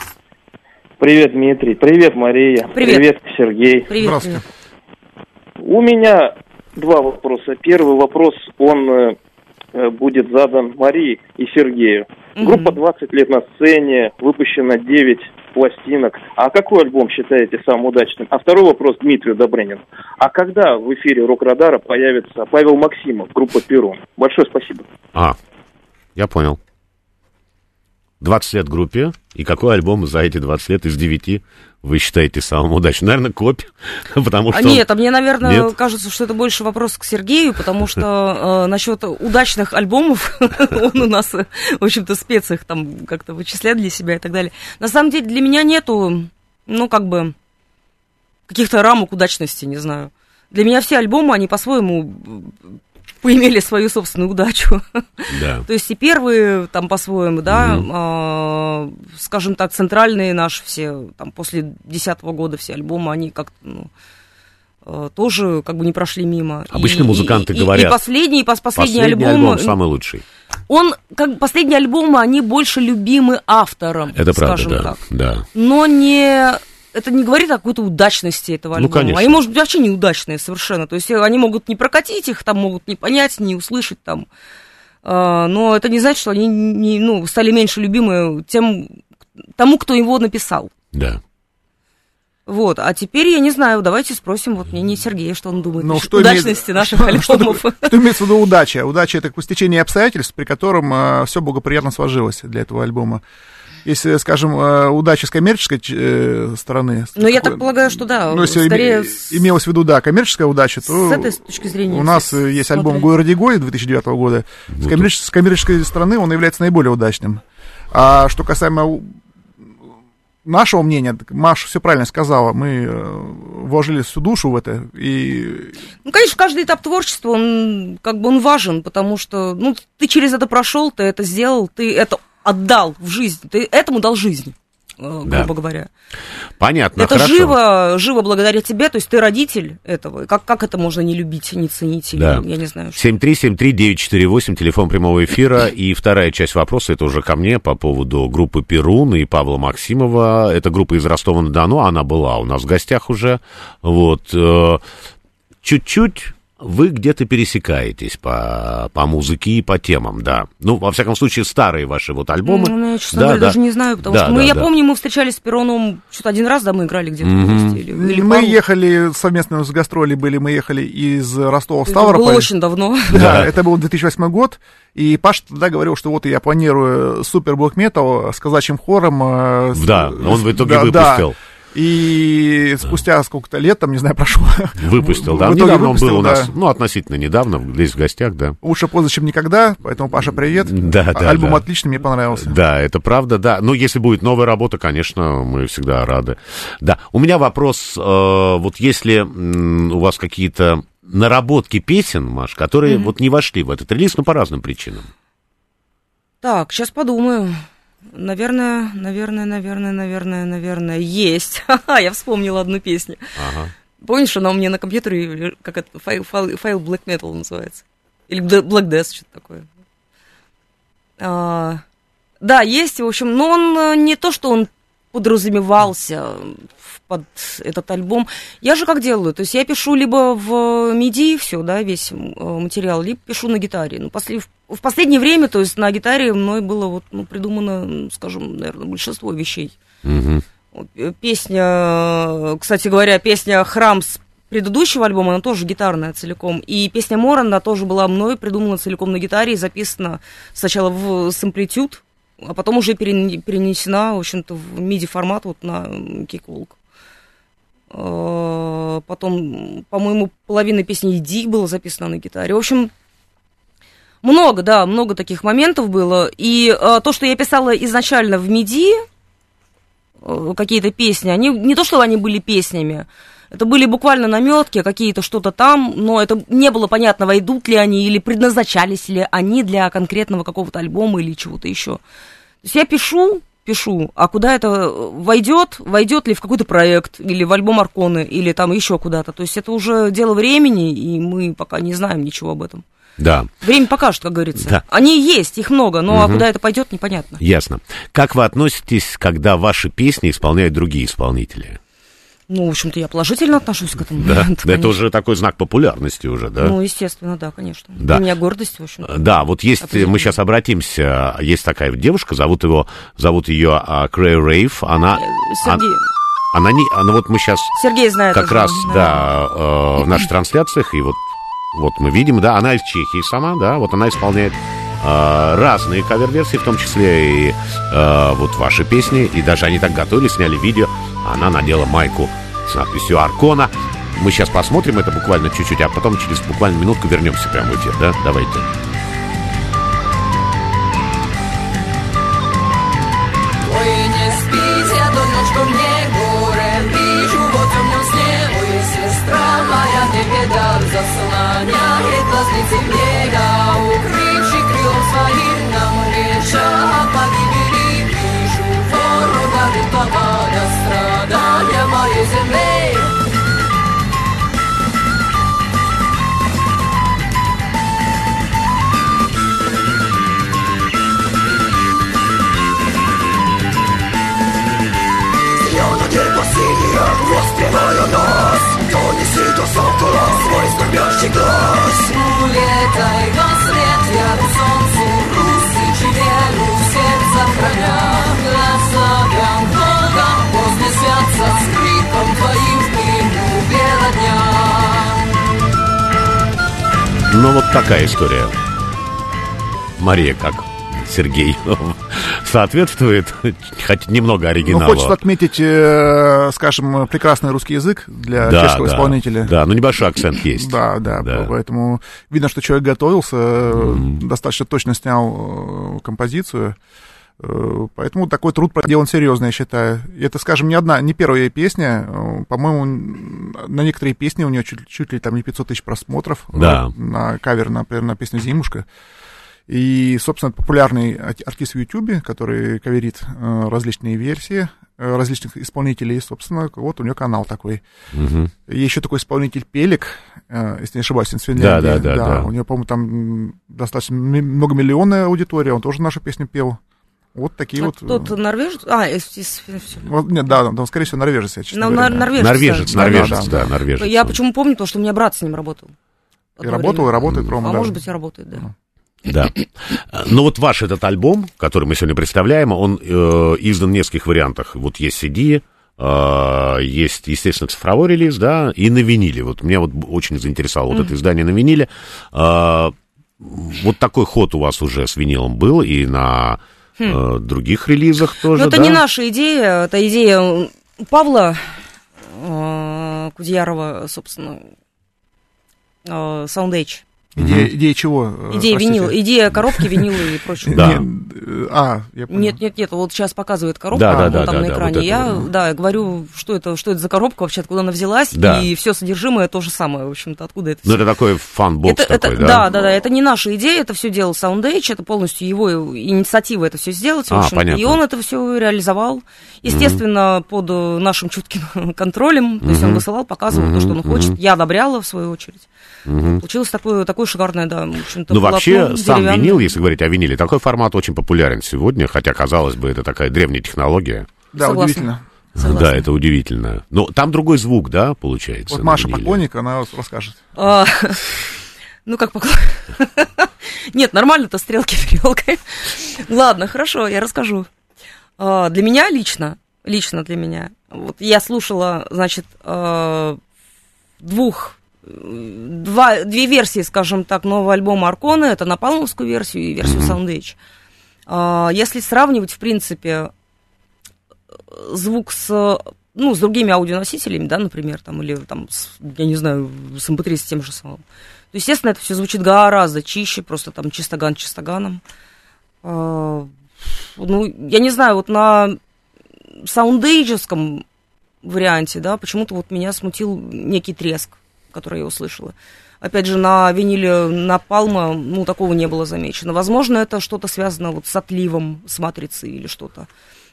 Привет, Дмитрий. Привет, Мария. Привет. Сергей. Привет, Здравствуйте. привет. У меня два вопроса. Первый вопрос, он э, будет задан Марии и Сергею. Мгм. Группа 20 лет на сцене, выпущено 9 пластинок. А какой альбом считаете самым удачным? А второй вопрос Дмитрию Добрынину. А когда в эфире Рок-Радара появится Павел Максимов, группа Перун? Большое спасибо. А, я понял. 20 лет группе, и какой альбом за эти 20 лет из 9 вы считаете самым удачным? Наверное, копь, (laughs) потому что... А он- нет, а мне, наверное, Нет? кажется, что это больше вопрос к Сергею, потому (laughs) что э, насчет удачных альбомов (laughs) он у нас, в общем-то, спец их там как-то вычисляет для себя и так далее. На самом деле для меня нету, ну, как бы, каких-то рамок удачности, не знаю. Для меня все альбомы, они по-своему поимели свою собственную удачу. Да. (laughs) То есть и первые там по-своему, да, а, скажем так, центральные наши все, там после десятого года все альбомы, они как-то, ну, а, тоже как бы не прошли мимо. Обычно И- музыканты и- и- говорят, И последний, и пос- последний, Последний альбом, альбом самый лучший. он, как последние альбомы, они больше любимы автором, Это правда, да. так. да. Но не... Это не говорит о какой-то удачности этого Ну, альбома. конечно. Они, может быть, вообще неудачные совершенно. То есть э, они могут не прокатить их, там могут не понять, не услышать там. А, Но это не значит, что они не, ну, стали меньше любимы тем, тому, кто его написал. Да. Вот, а теперь я не знаю, давайте спросим вот мнение Сергея, что он думает Ну, о что имеет- удачности наших (laughs) Что, альбомов. такое- что имеется в виду удача? Удача это стечение обстоятельств, при котором все благоприятно сложилось для этого альбома. Если, скажем, э, удача с коммерческой э, стороны. Ну, я так полагаю, что да, Ну, если скорее с- имелось в виду, да, коммерческая удача, то с этой точки зрения. у нас э, есть альбом. «Гой ради Гой» 2009 года. С, Вот. коммерческой, с коммерческой стороны он является наиболее удачным. А что касаемо нашего мнения, Маша все правильно сказала, мы э, вложили всю душу в это, и Ну, конечно, каждый этап творчества, он как бы он важен, потому что, ну, ты через это прошел, ты это сделал, ты это отдал в жизнь, ты этому дал жизнь, э, Да. грубо говоря. Понятно, это хорошо. живо, живо благодаря тебе, то есть ты родитель этого. Как, как это можно не любить, не ценить, или, Да. я не знаю. что. 7373948, телефон прямого эфира. И вторая часть вопроса, это уже ко мне по поводу группы Перун и Павла Максимова. Это группа из Ростова-на-Дону, она была у нас в гостях уже. Вот. э, Чуть-чуть вы где-то пересекаетесь по, по музыке и по темам, да. Ну, во всяком случае, старые ваши вот альбомы. Ну, я, честно Да, говоря, да. даже не знаю, потому Да, что мы, да, я да. помню, мы встречались с Пероном что-то один раз, да, мы играли где-то Мгм. вместе. Или, или мы пару. ехали совместно с гастроли были, мы ехали из Ростова в Это было Ставрополь. очень давно. (laughs) Да, Да. это был 2008 год, и Паша тогда говорил, что вот я планирую супер блок метал с казачьим хором. э, с- Да, он в итоге да, выпустил. И спустя сколько-то лет, там, не знаю, прошло. Выпустил, да. В итоге Недавно он выпустил, был у нас, да. ну, относительно недавно, здесь в гостях, да. Лучше поздно, чем никогда, поэтому, Паша, привет. Да, да, Альбом да. отличный, мне понравился. Да, это правда, да. Но если будет новая работа, конечно, мы всегда рады. Да, у меня вопрос, э, вот если у вас какие-то наработки песен, Маш, которые вот не вошли в этот релиз, ну, по разным причинам. Так, сейчас подумаю. Наверное, наверное, наверное, наверное, наверное, есть. (laughs) Ха-ха, я вспомнила одну песню. Ага. Помнишь, она у меня на компьютере, как это, файл, файл, файл Black Metal называется? Или Black Death, что-то такое. А, да, есть, в общем, но он э, не то, что он подразумевался под этот альбом. Я же как делаю? То есть я пишу либо в MIDI все, да, весь э, материал, либо пишу на гитаре. Ну, после, в, последнее время, то есть на гитаре мной было вот, ну, придумано, скажем, наверное, большинство вещей. Э, Песня, кстати говоря, песня «Храм» с предыдущего альбома, она тоже гитарная целиком. И песня «Моран», она тоже была мной придумана целиком на гитаре и записана сначала в сэмплитюд, а потом уже перен- перенесена, в общем-то, в MIDI-формат вот на кикволк. Э, Потом, по-моему, половина песни «Иди» была записана на гитаре. В общем, много, да, много таких моментов было. И э, то, что я писала изначально в MIDI, э, какие-то песни, они не то, что они были песнями, это были буквально наметки, какие-то что-то там, но это не было понятно, войдут ли они или предназначались ли они для конкретного какого-то альбома или чего-то еще. То есть я пишу, пишу, а куда это войдет, войдет ли в какой-то проект, или в альбом Арконы, или там еще куда-то. То есть это уже дело времени, и мы пока не знаем ничего об этом. Да, Время покажет, как говорится. Да. Они есть, их много, но а куда это пойдет, непонятно. ясно. Как вы относитесь, когда ваши песни исполняют другие исполнители? Ну, в общем-то, я положительно отношусь к этому. Да, моменту, это конечно. уже такой знак популярности уже, да? Ну, естественно, да, конечно. Да. У меня гордость, в общем. Да, вот есть, мы сейчас обратимся, есть такая девушка, зовут его, зовут ее а, Крей Рейв, она, Сергей, она не, она вот мы сейчас Сергей знает. как раз, наверное. да, э, в наших трансляциях, и вот, вот мы видим, да, она из Чехии сама, да, вот она исполняет э, разные кавер-версии, в том числе и э, вот ваши песни, и даже они так готовили, сняли видео, она надела майку с надписью Аркона. Мы сейчас посмотрим это буквально чуть-чуть, а потом через буквально минутку вернемся прямо в эфир, да? Давайте. Спите, я донечку мне Улетай во след, я к солнцу Русичи веру в сердце храня Глаза Бога вознесятся скрипом твоим в пыльну бела дня Ну, вот такая история. Мария, как Сергей, соответствует, хоть немного Ну, оригинала. хочется отметить, э, скажем, прекрасный русский язык для да, чешского да, исполнителя. Да, ну небольшой акцент есть. Да, да, Да. поэтому видно, что человек готовился, э, достаточно точно снял э, композицию. Э, Поэтому такой труд проделан серьезно, я считаю. И это, скажем, не одна, не первая песня. По-моему, на некоторые песни у нее чуть, чуть ли там не 500 тысяч просмотров. Да. На кавер, например, на песню «Зимушка». И, собственно, популярный ар- артист в Ютубе, который каверит э, различные версии э, различных исполнителей, собственно, вот у него канал такой. И еще такой исполнитель Пелик, э, если не ошибаюсь, с Финляндии. Да, да, да, да. У него, по-моему, там достаточно ми- многомиллионная аудитория, он тоже нашу песню пел. Вот такие А вот... Тот норвежец? А, из, из- вот, нет, да, он, скорее всего, норвежец, я честно Ну, говоря. нор- норвежец. Норвежец, да. норвежец, да, да, норвежец. Я почему помню, потому что у меня брат с ним работал. И работал, и работает, Рома, А да. может быть, и работает, да. Да. Ну вот ваш этот альбом, который мы сегодня представляем, он э, издан в нескольких вариантах. Вот есть CD, э, есть, естественно, цифровой релиз, да, и на виниле. Вот меня вот очень заинтересовало вот это издание на виниле. Э, вот такой ход у вас уже с винилом был и на э, других релизах тоже, Но это да? не наша идея, это идея Павла э, Кудьярова, собственно, э, Sound Идея, идея чего? э, Идея простите? винила, идея коробки винила и прочего. Да. А, я понял. Нет, нет, нет, вот сейчас показывает коробку, Да, да, вот да, там да, на да, экране. вот это я, вот. да, говорю, что это, что это за коробка вообще, откуда она взялась, Да. и все содержимое то же самое, в общем-то, откуда это Ну, это такой фан-бокс это, такой, это, да? да, да, да, это не наша идея, это все делал Soundage, это полностью его инициатива это все сделать, в А, понятно. и он это все реализовал, естественно, под э, нашим чутким (laughs) контролем, то есть он высылал, показывал то, что он хочет, я одобряла, в свою очередь. Получилось такое, такое шикарное, да, в общем-то, Ну, вообще, сам винил, если говорить о виниле, такой формат очень популярен сегодня, хотя, казалось бы, это такая древняя технология. Да, Согласна. удивительно. Согласна. Да, это удивительно. Но там другой звук, да, получается? Вот Маша поклонник, она расскажет. А, Ну, как поклон. (laughs) Нет, нормально-то стрелки (laughs) перелкой. Ладно, хорошо, я расскажу. А, Для меня лично, лично для меня, вот я слушала, значит, а, двух, два, две версии, скажем так, нового альбома Аркона, это Напалмовскую версию и версию Soundage. А, Если сравнивать, в принципе, звук с ну, с другими аудионосителями, да, например, там, или там, с, я не знаю, с MP3 с тем же самым. То, естественно, это все звучит гораздо чище, просто там чистоган чистоганом. А, ну, я не знаю, вот на саундейджеском варианте, да, почему-то вот меня смутил некий треск, который я услышала. Опять же, на виниле Напалма, ну, такого не было замечено. Возможно, это что-то связано вот с отливом, с матрицей или что-то.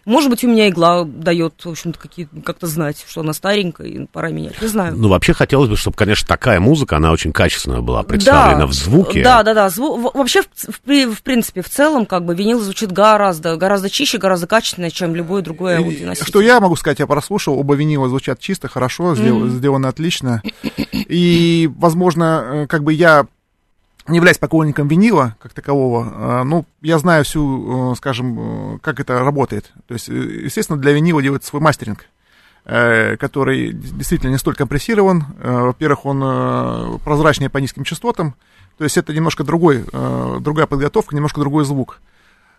Может быть, у меня игла дает, в общем-то, какие как-то знать, что она старенькая, и пора менять. Не знаю. Ну, вообще хотелось бы, чтобы, конечно, такая музыка, она очень качественно была представлена в звуке. Да, да, да. Зву- вообще, в, в при- в принципе, в целом, как бы винил звучит гораздо, гораздо чище, гораздо качественнее, чем любой другой И аудионоситель. Что я могу сказать, я прослушал, оба винила звучат чисто, хорошо, сдел- сделаны отлично. И, возможно, э, как бы я не являюсь поклонником винила как такового, э, ну, я знаю всю, э, скажем, э, как это работает. То есть, э, естественно, для винила делается свой мастеринг который действительно не столь компрессирован. Во-первых, он прозрачнее по низким частотам. То есть это немножко другой, другая подготовка, немножко другой звук.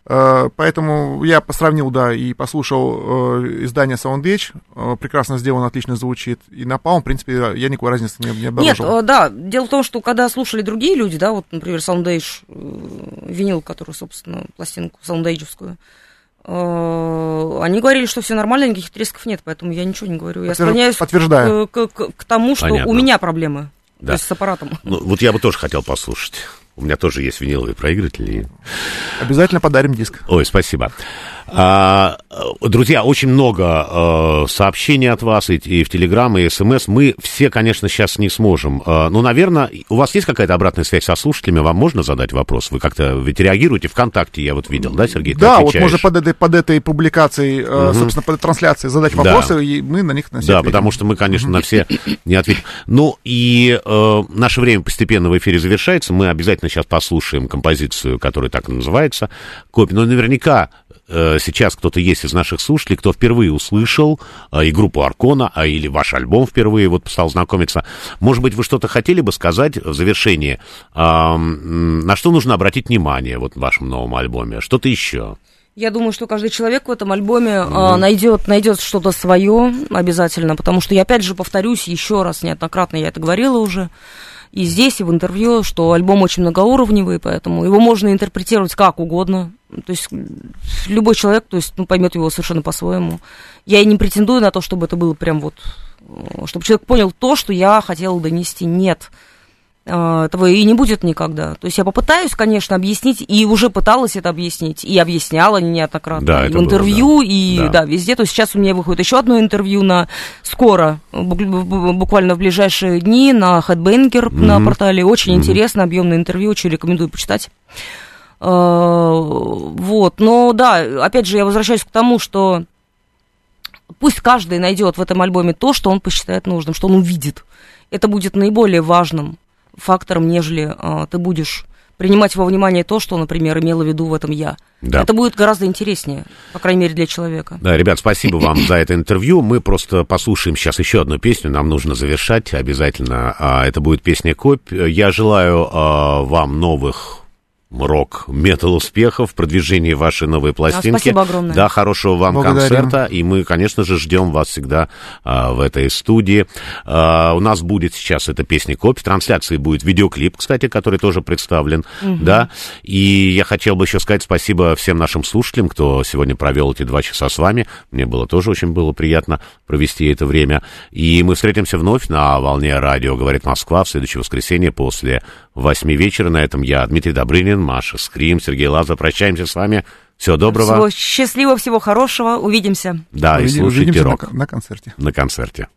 Э, Поэтому я посравнил, да, и послушал э, издание Soundage. Э, Прекрасно сделано, отлично звучит. И на Palm, в принципе, я никакой разницы не, не Нет, обнаружил. э, да, дело в том, что когда слушали другие люди, да, вот, например, Soundage, э, винил, который, собственно, пластинку саундейджевскую, э, они говорили, что все нормально, никаких тресков нет, поэтому я ничего не говорю. Я склоняюсь подтверждаю. к, к- к тому, что Понятно. у меня проблемы. Да. То есть с аппаратом. Ну, вот я бы тоже хотел послушать. У меня тоже есть виниловые проигрыватели. Обязательно подарим диск. Ой, спасибо. А, э, друзья, очень много э, сообщений от вас и, и в Телеграм, и СМС. Мы все, конечно, сейчас не сможем. Э, ну, наверное, у вас есть какая-то обратная связь со слушателями? Вам можно задать вопрос? Вы как-то ведь реагируете ВКонтакте, я вот видел, да, Сергей? Да, вот можно под этой, под этой публикацией, э, собственно, под трансляцией задать Да. вопросы, и мы на них на все Да, ответим. потому что мы, конечно, на все не ответим. Ну и э, наше время постепенно в эфире завершается. Мы обязательно сейчас послушаем композицию, которая так и называется. Копи. Но наверняка э, сейчас кто-то есть из наших слушателей, кто впервые услышал э, и группу Аркона, а или ваш альбом впервые вот стал знакомиться. Может быть, вы что-то хотели бы сказать в завершении? А, на что нужно обратить внимание вот в вашем новом альбоме? Что-то еще? Я думаю, что каждый человек в этом альбоме а, найдет, найдет что-то свое обязательно, потому что я опять же повторюсь еще раз, неоднократно я это говорила уже, и здесь, и в интервью, что альбом очень многоуровневый, поэтому его можно интерпретировать как угодно. То есть любой человек, то есть, ну, поймет его совершенно по-своему. Я и не претендую на то, чтобы это было прям вот, э, чтобы человек понял то, что я хотела донести. Нет. А, Этого и не будет никогда. То есть я попытаюсь, конечно, объяснить, и уже пыталась это объяснить, и объясняла неоднократно. Да, и в было, интервью, да. и Да. да. везде. То есть сейчас у меня выходит еще одно интервью на скоро, бук- бу- буквально в ближайшие дни на Headbanger на портале. Очень интересно, объемное интервью, очень рекомендую почитать. А, Вот, но да, опять же, я возвращаюсь к тому, что пусть каждый найдет в этом альбоме то, что он посчитает нужным, что он увидит. Это будет наиболее важным фактором, нежели а, ты будешь принимать во внимание то, что, например, имела в виду в этом я. Да. Это будет гораздо интереснее, по крайней мере, для человека. Да, ребят, спасибо вам за это интервью. Мы просто послушаем сейчас еще одну песню. Нам нужно завершать обязательно. А, Это будет песня «Копь». Я желаю а, вам новых рок, метал успехов, продвижения вашей новой пластинки. спасибо огромное. Да, хорошего вам Благодарим. концерта. И мы, конечно же, ждем вас всегда а, в этой студии. А, у нас будет сейчас эта песня копия. Трансляции будет видеоклип, кстати, который тоже представлен. Да. И я хотел бы еще сказать спасибо всем нашим слушателям, кто сегодня провел эти два часа с вами. Мне было тоже очень было приятно провести это время. И мы встретимся вновь на волне радио «Говорит Москва» в следующее воскресенье после восьми вечера. На этом я, Дмитрий Добрынин, Маша Скрим, Сергей Лаза. Прощаемся с вами. Всего доброго. Всего счастливого, всего хорошего. Увидимся. Да, и Увидим- слушайте увидимся на рок кон- на концерте. на концерте.